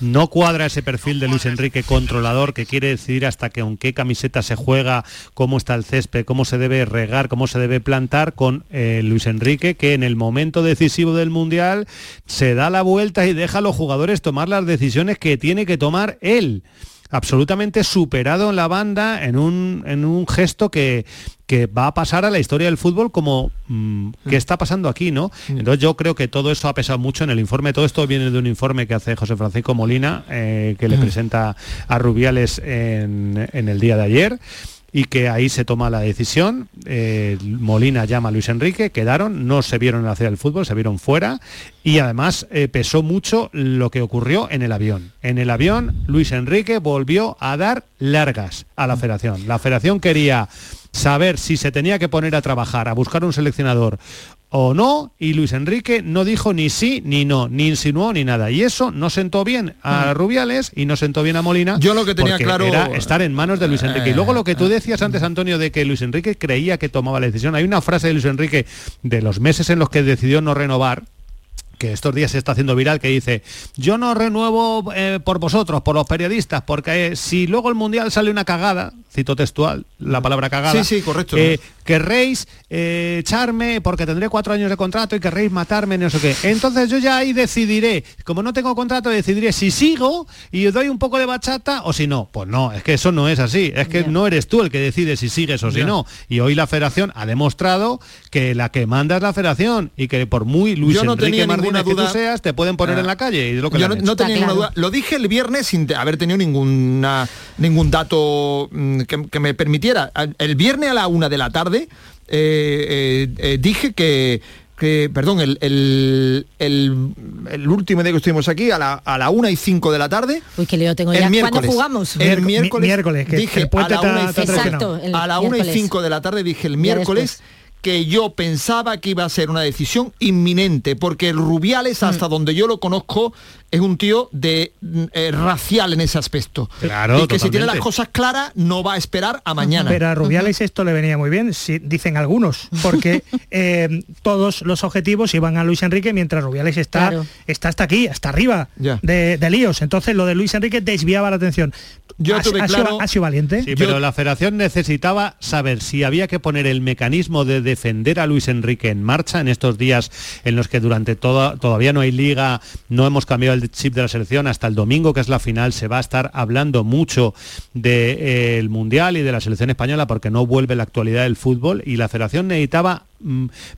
No cuadra ese perfil de Luis Enrique controlador que quiere decidir hasta que con qué camiseta se juega, cómo está el césped, cómo se debe regar, cómo se debe plantar con eh, Luis Enrique que en el momento decisivo del Mundial se da la vuelta y deja a los jugadores tomar las decisiones que tiene que tomar él. Absolutamente superado en la banda en un, en un gesto que, que va a pasar a la historia del fútbol como mm, qué está pasando aquí, ¿no? Entonces yo creo que todo eso ha pesado mucho en el informe. Todo esto viene de un informe que hace José Francisco Molina, eh, que le presenta a Rubiales en, en el día de ayer y que ahí se toma la decisión. Molina llama a Luis Enrique, quedaron, no se vieron ciudad del fútbol, se vieron fuera y además eh, pesó mucho lo que ocurrió en el avión. En el avión Luis Enrique volvió a dar largas a la federación. La federación quería saber si se tenía que poner a trabajar, a buscar un seleccionador o no, y Luis Enrique no dijo ni sí ni no, ni insinuó ni nada. Y eso no sentó bien a Rubiales y no sentó bien a Molina. Yo lo que tenía claro- era estar en manos de Luis Enrique. Y luego lo que tú Eh, decías antes, Antonio, de que Luis Enrique creía que tomaba la decisión. Hay una frase de Luis Enrique de los meses en los que decidió no renovar, que estos días se está haciendo viral, que dice, yo no renuevo eh, por vosotros, por los periodistas, porque eh, si luego el Mundial sale una cagada, cito textual, la palabra cagada, Sí, sí, correcto. eh, querréis eh, echarme porque tendré cuatro años de contrato y querréis matarme, no sé qué. Entonces yo ya ahí decidiré, como no tengo contrato, decidiré si sigo y os doy un poco de bachata o si no. Pues no, es que eso no es así, es que no eres tú el que decide si sigues o si no. Y hoy la federación ha demostrado que la que manda es la federación y que por muy Luis Yo no Enrique tenía Martínez ninguna que tú duda. seas, te pueden poner Ah. en la calle y lo que Yo no, no tenía ninguna claro. duda. Lo dije el viernes sin haber tenido ninguna, ningún dato mm, que, que me permitiera. El viernes a la una de la tarde eh, eh, eh, dije que que, perdón, el, el, el, el último día que estuvimos aquí, a la, a la 1 y 5 de la tarde. Uy, que lío tengo el ya. miércoles, ¿Cuándo jugamos? El Miércoles- miércoles, miércoles, que- dije que el puente a la 1 y está- está 5, Exacto, el a la 1 y miércoles. 5 de la tarde dije el miércoles después. Que yo pensaba que iba a ser una decisión inminente, porque el Rubiales, hasta Mm. donde yo lo conozco, es un tío de mm, eh, racial en ese aspecto. Claro, y que si tiene las cosas claras, no va a esperar a mañana. Pero a Rubiales esto le venía muy bien, sí, dicen algunos, porque eh, todos los objetivos iban a Luis Enrique mientras Rubiales está, Claro. está hasta aquí, hasta arriba Ya. de, de líos. Entonces lo de Luis Enrique desviaba la atención. Yo ha, tuve ha claro- sido, ha sido valiente. Sí, pero la federación necesitaba saber si había que poner el mecanismo de defender a Luis Enrique en marcha en estos días en los que durante toda, todavía no hay liga, no hemos cambiado el chip de la selección, hasta el domingo que es la final se va a estar hablando mucho del Mundial y de la selección española porque no vuelve la actualidad del fútbol y la federación necesitaba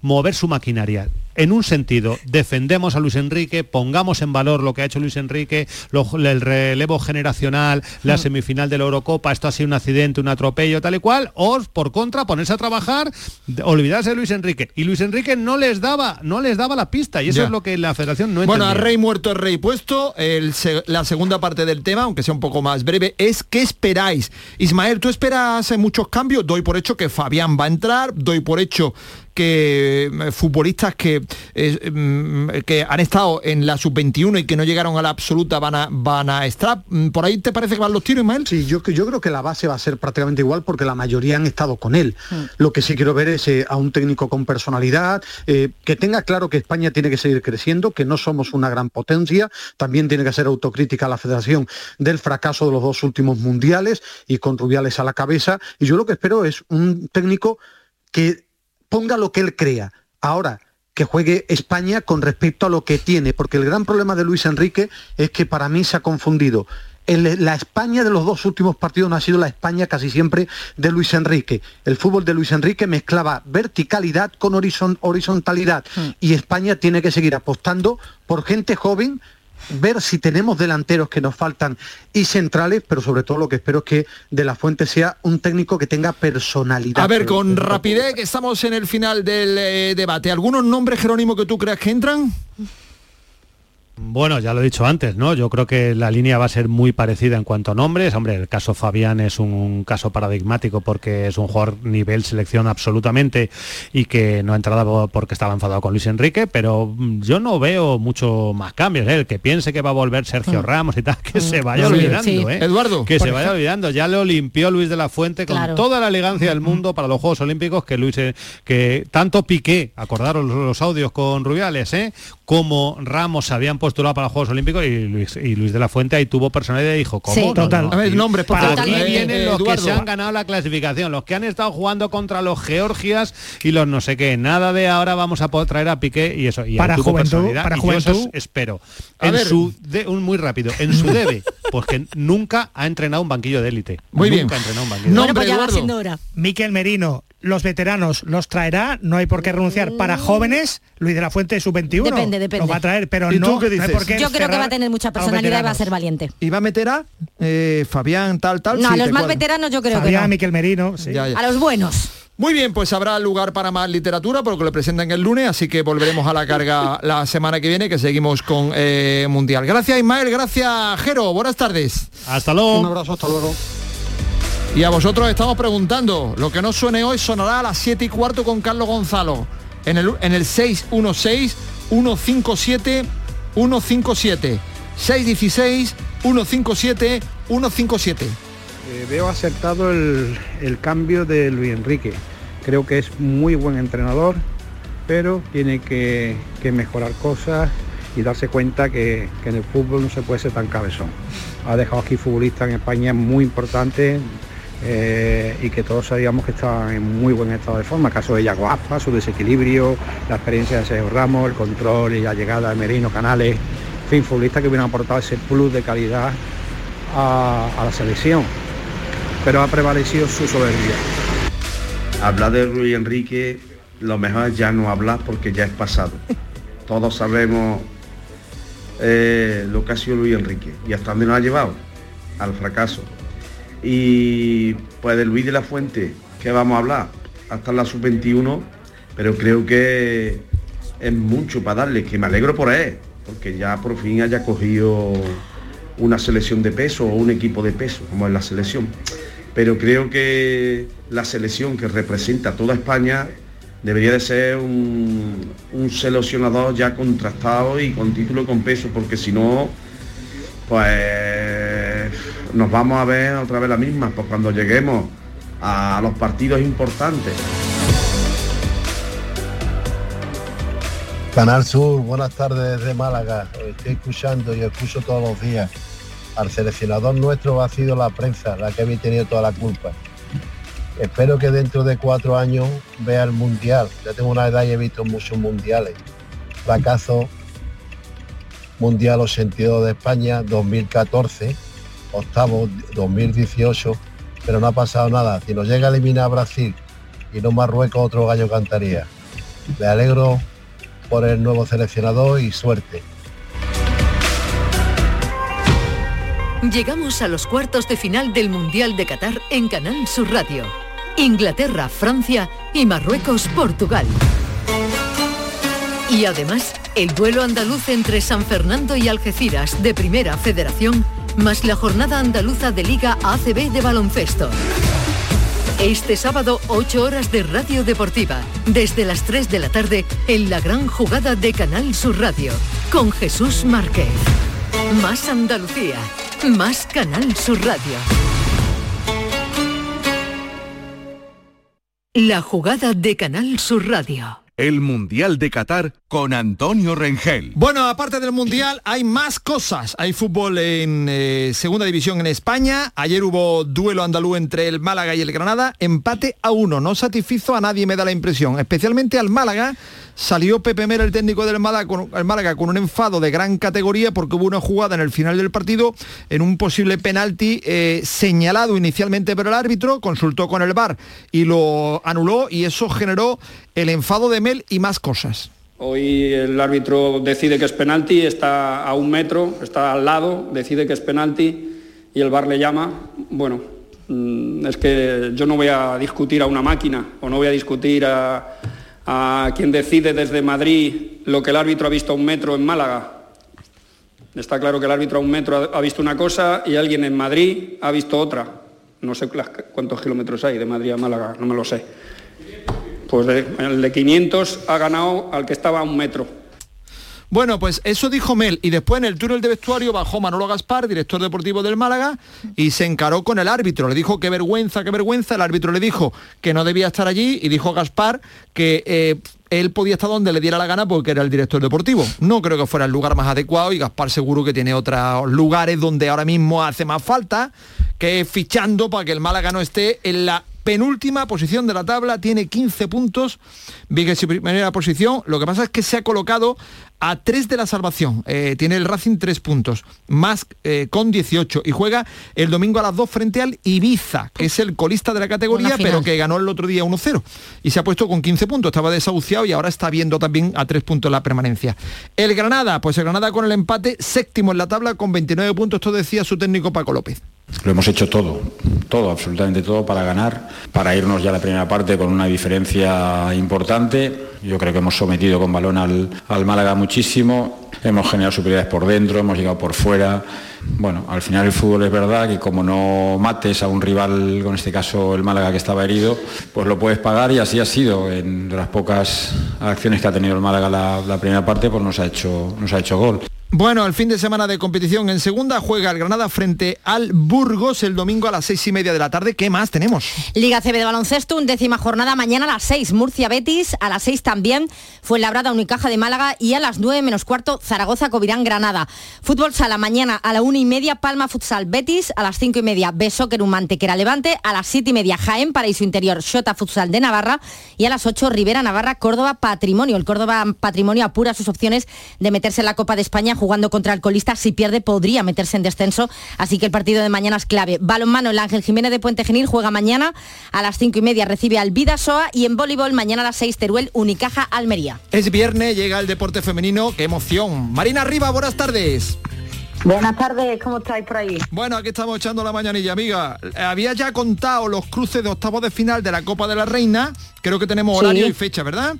mover su maquinaria. En un sentido, defendemos a Luis Enrique, pongamos en valor lo que ha hecho Luis Enrique, lo- el relevo generacional, la semifinal de la Eurocopa, esto ha sido un accidente, un atropello, tal y cual, o por contra, ponerse a trabajar, olvidarse de Luis Enrique. Y Luis Enrique no les daba, no les daba la pista, y eso Ya. es lo que la federación no Bueno, a rey muerto es rey puesto. El la segunda parte del tema, aunque sea un poco más breve, es ¿qué esperáis? Ismael, ¿tú esperas muchos cambios? Doy por hecho que Fabián va a entrar, doy por hecho que eh, futbolistas que, eh, mm, que han estado en la sub-21 y que no llegaron a la absoluta van a, van a estar. Mm, ¿Por ahí te parece que van los tiros, Ismael? Sí, yo, yo creo que la base va a ser prácticamente igual porque la mayoría han estado con él. Lo que sí quiero ver es eh, a un técnico con personalidad, eh, que tenga claro que España tiene que seguir creciendo, que no somos una gran potencia, también tiene que hacer autocrítica a la federación del fracaso de los dos últimos mundiales y con Rubiales a la cabeza. Y yo lo que espero es un técnico que ponga lo que él crea. Ahora, que juegue España con respecto a lo que tiene, porque el gran problema de Luis Enrique es que para mí se ha confundido. El- la España de los dos últimos partidos no ha sido la España casi siempre de Luis Enrique. El fútbol de Luis Enrique mezclaba verticalidad con horizon- horizontalidad y España tiene que seguir apostando por gente joven ver si tenemos delanteros que nos faltan y centrales, pero sobre todo lo que espero es que de la Fuente sea un técnico que tenga personalidad. A ver, con rapidez, que estamos en el final del eh, debate. ¿Algunos nombres, Jerónimo, que tú creas que entran? Bueno, ya lo he dicho antes, ¿no? Yo creo que la línea va a ser muy parecida en cuanto a nombres. Hombre, el caso Fabián es un caso paradigmático porque es un jugador nivel selección absolutamente y que no ha entrado porque estaba enfadado con Luis Enrique, pero mm, yo no veo mucho más cambios. ¿eh? El que piense que va a volver Sergio Ramos y tal, que se vaya olvidando, sí. ¿eh? Eduardo, Que se vaya ejemplo. olvidando. Ya lo limpió Luis de la Fuente con Claro. toda la elegancia del mundo para los Juegos Olímpicos que Luis, eh, que tanto Piqué, acordaros los, audios con Rubiales, ¿eh? como Ramos habían postulado para los Juegos Olímpicos y Luis, y Luis de la Fuente ahí tuvo personalidad y dijo, ¿cómo? Sí, No, total. no, A ver, nombres, por Aquí vienen los que se han ganado la clasificación, los que han estado jugando contra los Georgias y los no sé qué. Nada de ahora vamos a poder traer a Piqué y eso. Y Para tuvo juventud, personalidad para y yo eso juventud. es- espero. A En ver. su de- un muy rápido, en su debe, pues que nunca ha entrenado un banquillo de élite. Muy bien. nunca ha entrenado un banquillo. Bueno, pues ya va Eduardo. siendo hora. Miquel Merino, los veteranos los traerá, no hay por qué renunciar. Para jóvenes, Luis de la Fuente sub-21 Depende, depende. los va a traer, pero ¿Y no, tú qué no hay dices? por qué Yo creo que va a tener mucha personalidad y va a ser valiente. ¿Y va a meter a eh, Fabián, tal, tal? No, Sí, a los más cuadra. veteranos yo creo Fabián, que no. Miquel Merino, sí. Ya, ya. A los buenos. Muy bien, pues habrá lugar para más literatura porque lo presentan el lunes, así que volveremos a la carga la semana que viene, que seguimos con eh, Mundial. Gracias Ismael, gracias Jero, buenas tardes. Hasta Un luego. abrazo, hasta luego. Y a vosotros estamos preguntando, lo que no suene hoy sonará a las 7 y cuarto con Carlos Gonzalo, en el, en el 616-157-157. 616-157-157. Eh, veo acertado el, el cambio de Luis Enrique. Creo que es muy buen entrenador, pero tiene que, que mejorar cosas y darse cuenta que, que en el fútbol no se puede ser tan cabezón. Ha dejado aquí futbolistas en España muy importantes eh, y que todos sabíamos que estaban en muy buen estado de forma. Caso de Yago Aspas, su desequilibrio, la experiencia de Sergio Ramos, el control y la llegada de Merino, Canales, en fin, futbolistas que hubieran aportado ese plus de calidad a, a la selección. Pero ha prevalecido su soberbia. Hablar de Luis Enrique, lo mejor es ya no hablar porque ya es pasado. Todos sabemos eh, lo que ha sido Luis Enrique y hasta dónde nos ha llevado, al fracaso. Y pues de Luis de la Fuente, ¿qué vamos a hablar? hasta la sub-21, pero creo que es mucho para darle, que me alegro por él, porque ya por fin haya cogido una selección de peso o un equipo de peso, como es la selección. Pero creo que la selección que representa toda España debería de ser un, un seleccionador ya contrastado y con título con peso, porque si no, pues nos vamos a ver otra vez la misma, pues cuando lleguemos a los partidos importantes. Canal Sur, buenas tardes desde Málaga. Estoy escuchando y escucho todos los días. Al seleccionador nuestro ha sido la prensa la que había tenido toda la culpa. Espero que dentro de cuatro años vea el mundial. Ya tengo una edad y he visto muchos mundiales. Fracaso Mundial 82 de España 2014, octavo 2018, pero no ha pasado nada. Si nos llega a eliminar a Brasil y no Marruecos, otro gallo cantaría. Me alegro por el nuevo seleccionador y suerte. Llegamos a los cuartos de final del Mundial de Qatar en Canal Sur Radio. Inglaterra, Francia y Marruecos, Portugal. Y además, el duelo andaluz entre San Fernando y Algeciras de Primera Federación, más la jornada andaluza de Liga ACB de baloncesto. Este sábado, 8 horas de radio deportiva, desde las 3 de la tarde, en la gran jugada de Canal Sur Radio, con Jesús Márquez. Más Andalucía, más Canal Sur Radio. La jugada de Canal Sur Radio. El Mundial de Qatar con Antonio Rengel. Bueno, aparte del Mundial hay más cosas. Hay fútbol en eh, Segunda División en España. Ayer hubo duelo andaluz entre el Málaga y el Granada. Empate a uno. No satisfizo a nadie, me da la impresión. Especialmente al Málaga. Salió Pepe Mera, el técnico del Málaga, con, un enfado de gran categoría porque hubo una jugada en el final del partido en un posible penalti eh, señalado inicialmente por el árbitro, consultó con el VAR y lo anuló y eso generó el enfado de Mel y más cosas. Hoy el árbitro decide que es penalti, está a un metro, está al lado, decide que es penalti y el VAR le llama. Bueno, mm, es que yo no voy a discutir a una máquina o no voy a discutir a, a quien decide desde Madrid lo que el árbitro ha visto a un metro en Málaga. Está claro que el árbitro a un metro ha visto una cosa y alguien en Madrid ha visto otra. No sé cuántos kilómetros hay de Madrid a Málaga, no me lo sé. Pues el de 500 ha ganado al que estaba a un metro. Bueno, pues eso dijo Mel y después en el túnel de vestuario bajó Manolo Gaspar, director deportivo del Málaga, y se encaró con el árbitro. Le dijo qué vergüenza, qué vergüenza. El árbitro le dijo que no debía estar allí y dijo Gaspar que eh, él podía estar donde le diera la gana porque era el director deportivo. No creo que fuera el lugar más adecuado y Gaspar seguro que tiene otros lugares donde ahora mismo hace más falta que fichando para que el Málaga no esté en la penúltima posición de la tabla, tiene 15 puntos, su primera posición, lo que pasa es que se ha colocado a 3 de la salvación, eh, tiene el Racing 3 puntos, más eh, con 18 y juega el domingo a las 2 frente al Ibiza, que es el colista de la categoría, pero que ganó el otro día 1-0 y se ha puesto con 15 puntos, estaba desahuciado y ahora está viendo también a 3 puntos la permanencia. El Granada, pues el Granada con el empate, séptimo en la tabla con 29 puntos, esto decía su técnico Paco López. Lo hemos hecho todo, todo, absolutamente todo para ganar, para irnos ya a la primera parte con una diferencia importante. Yo creo que hemos sometido con balón al, al Málaga muchísimo, hemos generado superioridades por dentro, hemos llegado por fuera. Bueno, al final el fútbol es verdad que como no mates a un rival, con este caso el Málaga que estaba herido, pues lo puedes pagar y así ha sido. En las pocas acciones que ha tenido el Málaga la, la primera parte, pues nos ha hecho, nos ha hecho gol. Bueno, el fin de semana de competición en segunda juega el Granada frente al Burgos el domingo a las seis y media de la tarde. ¿Qué más tenemos? Liga CB de baloncesto, décima jornada mañana a las seis. Murcia Betis, a las seis también fue Labrada Unicaja de Málaga y a las nueve menos cuarto Zaragoza Covirán Granada. Fútbol sala mañana a la una y media Palma Futsal Betis, a las cinco y media Besóquer Mantequera Levante, a las siete y media Jaén Paraíso Interior Shota Futsal de Navarra y a las ocho Rivera Navarra Córdoba Patrimonio. El Córdoba Patrimonio apura sus opciones de meterse en la Copa de España jugando contra el colista. Si pierde, podría meterse en descenso. Así que el partido de mañana es clave. Balonmano, el Ángel Jiménez de Puente Genil juega mañana a las cinco y media, recibe al Vidasoa y en voleibol mañana a las 6 Teruel, Unicaja, Almería. Es viernes, llega el deporte femenino. ¡Qué emoción! Marina Arriba, buenas tardes. Buenas tardes, ¿cómo estáis por ahí? Bueno, aquí estamos echando la mañanilla, amiga. Había ya contado los cruces de octavos de final de la Copa de la Reina. Creo que tenemos Sí. horario y fecha, ¿verdad?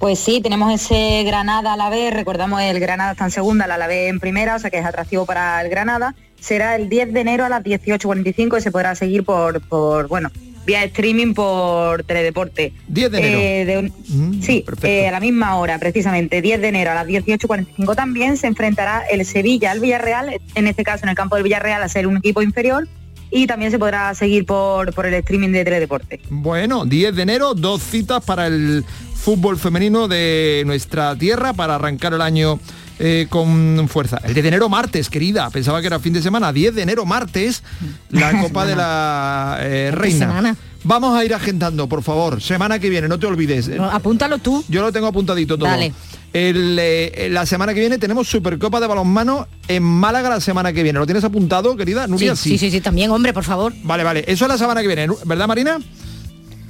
Pues sí, tenemos ese Granada a la vez, recordamos el Granada está en segunda, la Alavés en primera, o sea que es atractivo para el Granada. Será el 10 de enero a las 18.45 y se podrá seguir por, por bueno, vía streaming por Teledeporte. 10 de enero. Eh, de un- Mm, sí, eh, a la misma hora, precisamente, 10 de enero a las 18.45 también se enfrentará el Sevilla al Villarreal, en este caso en el campo del Villarreal a ser un equipo inferior, y también se podrá seguir por, por el streaming de Teledeporte. Bueno, 10 de enero, dos citas para el fútbol femenino de nuestra tierra para arrancar el año eh, con fuerza. El 10 de enero martes, querida. Pensaba que era fin de semana. 10 de enero martes, la Copa de la eh, Reina. Vamos a ir agendando, por favor. Semana que viene, no te olvides. Apúntalo tú. Yo lo tengo apuntadito todo. Dale. El, eh, la semana que viene tenemos Supercopa de balonmano en Málaga la semana que viene. ¿Lo tienes apuntado, querida? Nuria, sí, sí, sí, sí, también, hombre, por favor. Vale, vale. Eso es la semana que viene, ¿verdad, Marina?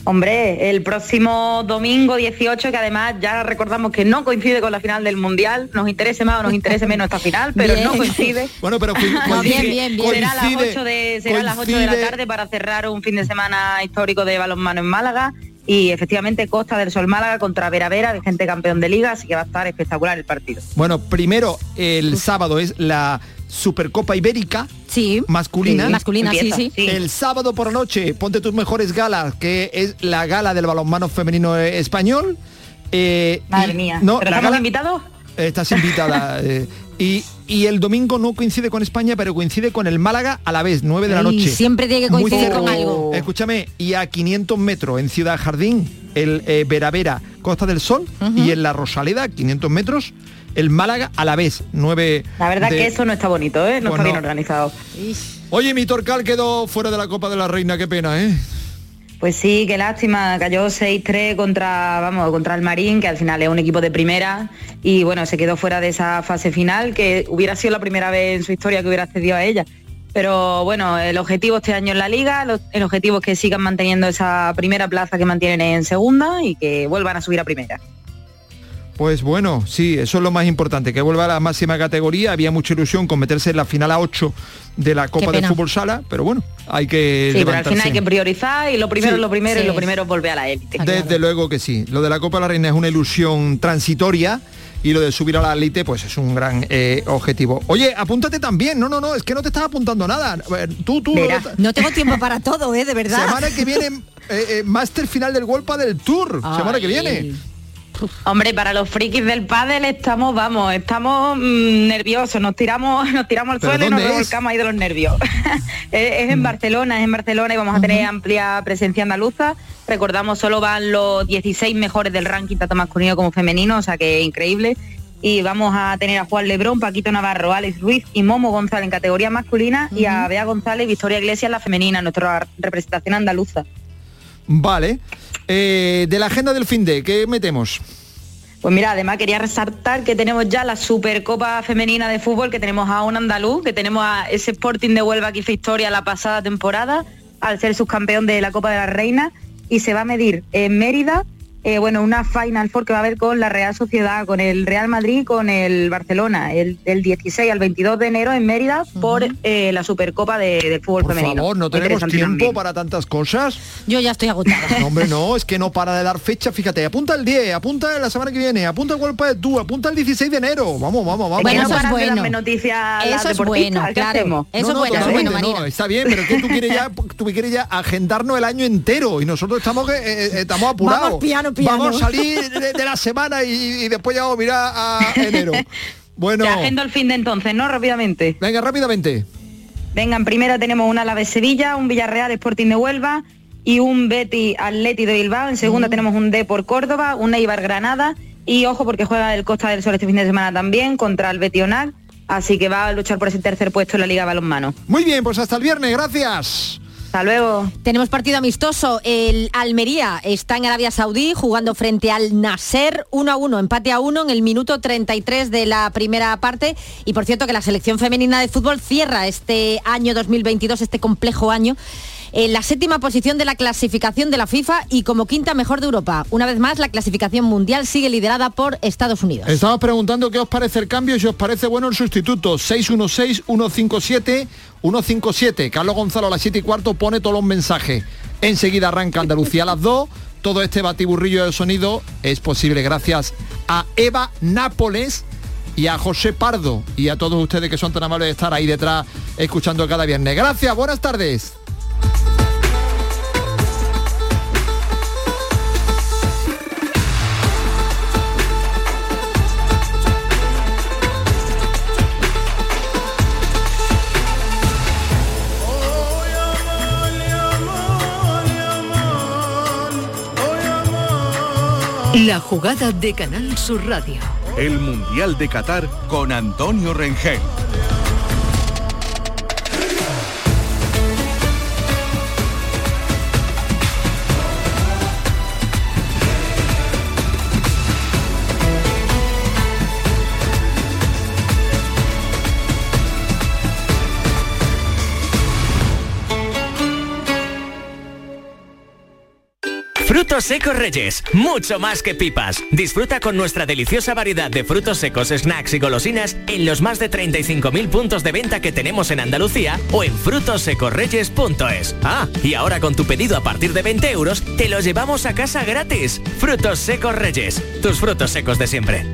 Hombre, el próximo domingo 18, que además ya recordamos que no coincide con la final del Mundial, nos interese más o nos interese menos esta final, pero Bien. no coincide. Bueno, pero No, bien, bien, bien. Será a las coincide- 8 de, será a las 8 de la coincide- tarde para cerrar un fin de semana histórico de balonmano en Málaga y efectivamente Costa del Sol Málaga contra Vera Vera, vigente campeón de liga, así que va a estar espectacular el partido. Bueno, primero el sábado es la Supercopa Ibérica. Sí. Masculina. Sí, masculina, sí, Empieza, sí. sí. El sábado por la noche, ponte tus mejores galas, que es la gala del balonmano femenino eh, español. Eh, Madre y- mía. No, ¿Pero la estamos gala- invitados? Estás invitada. eh, y, y el domingo no coincide con España, pero coincide con el Málaga a la vez, 9 de la Ay, noche. siempre tiene que coincidir con algo. Escúchame, y a 500 metros en Ciudad Jardín, el eh, Vera Vera, Costa del Sol, y en la Rosaleda, 500 metros, el Málaga a la vez, 9 La verdad de- que eso no está bonito, ¿eh? No Pues está bien organizado. Oye, mi Torcal quedó fuera de la Copa de la Reina, qué pena, ¿eh? Pues sí, qué lástima, cayó 6-3 contra, vamos, contra el Marín, que al final es un equipo de primera, y bueno, se quedó fuera de esa fase final, que hubiera sido la primera vez en su historia que hubiera accedido a ella. Pero bueno, el objetivo este año en la liga, el objetivo es que sigan manteniendo esa primera plaza que mantienen en segunda y que vuelvan a subir a primera. Pues bueno, sí, eso es lo más importante, que vuelva a la máxima categoría. Había mucha ilusión con meterse en la final a 8 de la Copa de. Fútbol Sala, pero bueno, hay que Sí, pero al levantarse. final hay que priorizar y lo primero Sí. es lo primero y lo primero es volver a la élite. Desde luego que sí. Lo de la Copa de la Reina es una ilusión transitoria y lo de subir a la élite pues es un gran eh, objetivo. Oye, apúntate también. No, no, no, es que no te estás apuntando nada. Ver, Tú, tú. No tengo tiempo para todo, ¿eh? De verdad. Semana que viene, eh, eh, máster final del Golpa del Tour. Semana que viene. Hombre, para los frikis del pádel estamos, vamos, estamos mm, nerviosos, nos tiramos, nos tiramos al ¿Pero suelo y nos revolcamos ahí de los nervios. es, es en Barcelona, es en Barcelona y vamos a tener amplia presencia andaluza. Recordamos, solo van los 16 mejores del ranking tanto masculino como femenino, o sea que increíble. Y vamos a tener a Juan Lebrón, Paquito Navarro, Alex Ruiz y Momo González en categoría masculina y a Bea González y Victoria Iglesias en la femenina, nuestra representación andaluza. Vale. Eh, de la agenda del fin de, ¿qué metemos? Pues mira, además quería resaltar que tenemos ya la Supercopa Femenina de Fútbol, que tenemos a un andaluz, que tenemos a ese Sporting de Huelva que hizo historia la pasada temporada, al ser subcampeón de la Copa de la Reina, y se va a medir en Mérida, eh, bueno, una Final Four que va a haber con la Real Sociedad, con el Real Madrid con el Barcelona, el, del 16 al 22 de enero en Mérida, por eh, la Supercopa de, del Fútbol Por Femenino. favor, no tenemos tiempo también. para tantas cosas. Yo ya estoy agotada. No, hombre, no, es que no para de dar fecha, fíjate, apunta el 10, apunta la semana que viene, apunta el golpe de tú, apunta el 16 de enero. Vamos, vamos, vamos. Es que no vamos. paran de darme noticias las Eso es bueno, ¿qué claro. hacemos? Eso No, no, es bueno, eso es bueno, no, está bien, pero es que tú quieres ya, tú quieres ya agendarnos el año entero y nosotros estamos eh, eh, estamos apurados. Vamos piano, piano. Vamos a salir de, de la semana y, y después ya vamos a mirar a enero. Bueno, Te agendo el fin de entonces, ¿no? Rápidamente. venga, rápidamente. Venga, en primera tenemos un Alavés Sevilla, un Villarreal Sporting de Huelva y un Betty Atleti de Bilbao. En segunda tenemos un D por Córdoba, un Eibar Granada y ojo porque juega el Costa del Sol este fin de semana también contra el Betty Onac. Así que va a luchar por ese tercer puesto en la Liga Balonmano. Muy bien, pues hasta el viernes, gracias. Hasta luego. Tenemos partido amistoso. El Almería está en Arabia Saudí jugando frente al Nasser 1 a 1, empate a 1 en el minuto 33 de la primera parte. Y por cierto que la selección femenina de fútbol cierra este año 2022, este complejo año. En la séptima posición de la clasificación de la FIFA y como quinta mejor de Europa. Una vez más, la clasificación mundial sigue liderada por Estados Unidos. Estamos preguntando qué os parece el cambio y si os parece bueno el sustituto. 616-157-157. Carlos Gonzalo a las 7 y cuarto pone todos los mensajes. Enseguida arranca Andalucía a las 2. Todo este batiburrillo de sonido es posible gracias a Eva Nápoles y a José Pardo y a todos ustedes que son tan amables de estar ahí detrás escuchando cada viernes. Gracias, buenas tardes. La jugada de Canal Sur Radio. El Mundial de Qatar con Antonio Rengel. Frutos secos Reyes, mucho más que pipas. Disfruta con nuestra deliciosa variedad de frutos secos, snacks y golosinas en los más de 35.000 puntos de venta que tenemos en Andalucía o en frutosecorreyes.es. Ah, y ahora con tu pedido a partir de 20 euros, te los llevamos a casa gratis. Frutos secos Reyes, tus frutos secos de siempre.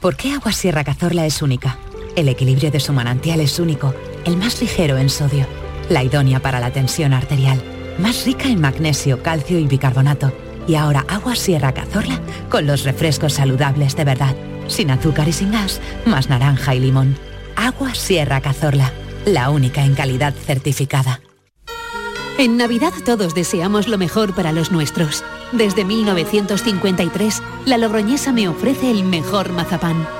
¿Por qué Agua Sierra Cazorla es única? El equilibrio de su manantial es único, el más ligero en sodio, la idónea para la tensión arterial más rica en magnesio, calcio y bicarbonato. Y ahora agua Sierra Cazorla con los refrescos saludables de verdad, sin azúcar y sin gas, más naranja y limón. Agua Sierra Cazorla, la única en calidad certificada. En Navidad todos deseamos lo mejor para los nuestros. Desde 1953, la Logroñesa me ofrece el mejor mazapán.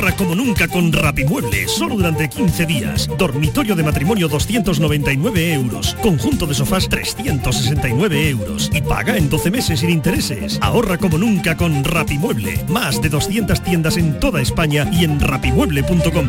Ahorra como nunca con Rapimueble, solo durante 15 días. Dormitorio de matrimonio 299 euros. Conjunto de sofás 369 euros. Y paga en 12 meses sin intereses. Ahorra como nunca con Rapimueble. Más de 200 tiendas en toda España y en rapimueble.com.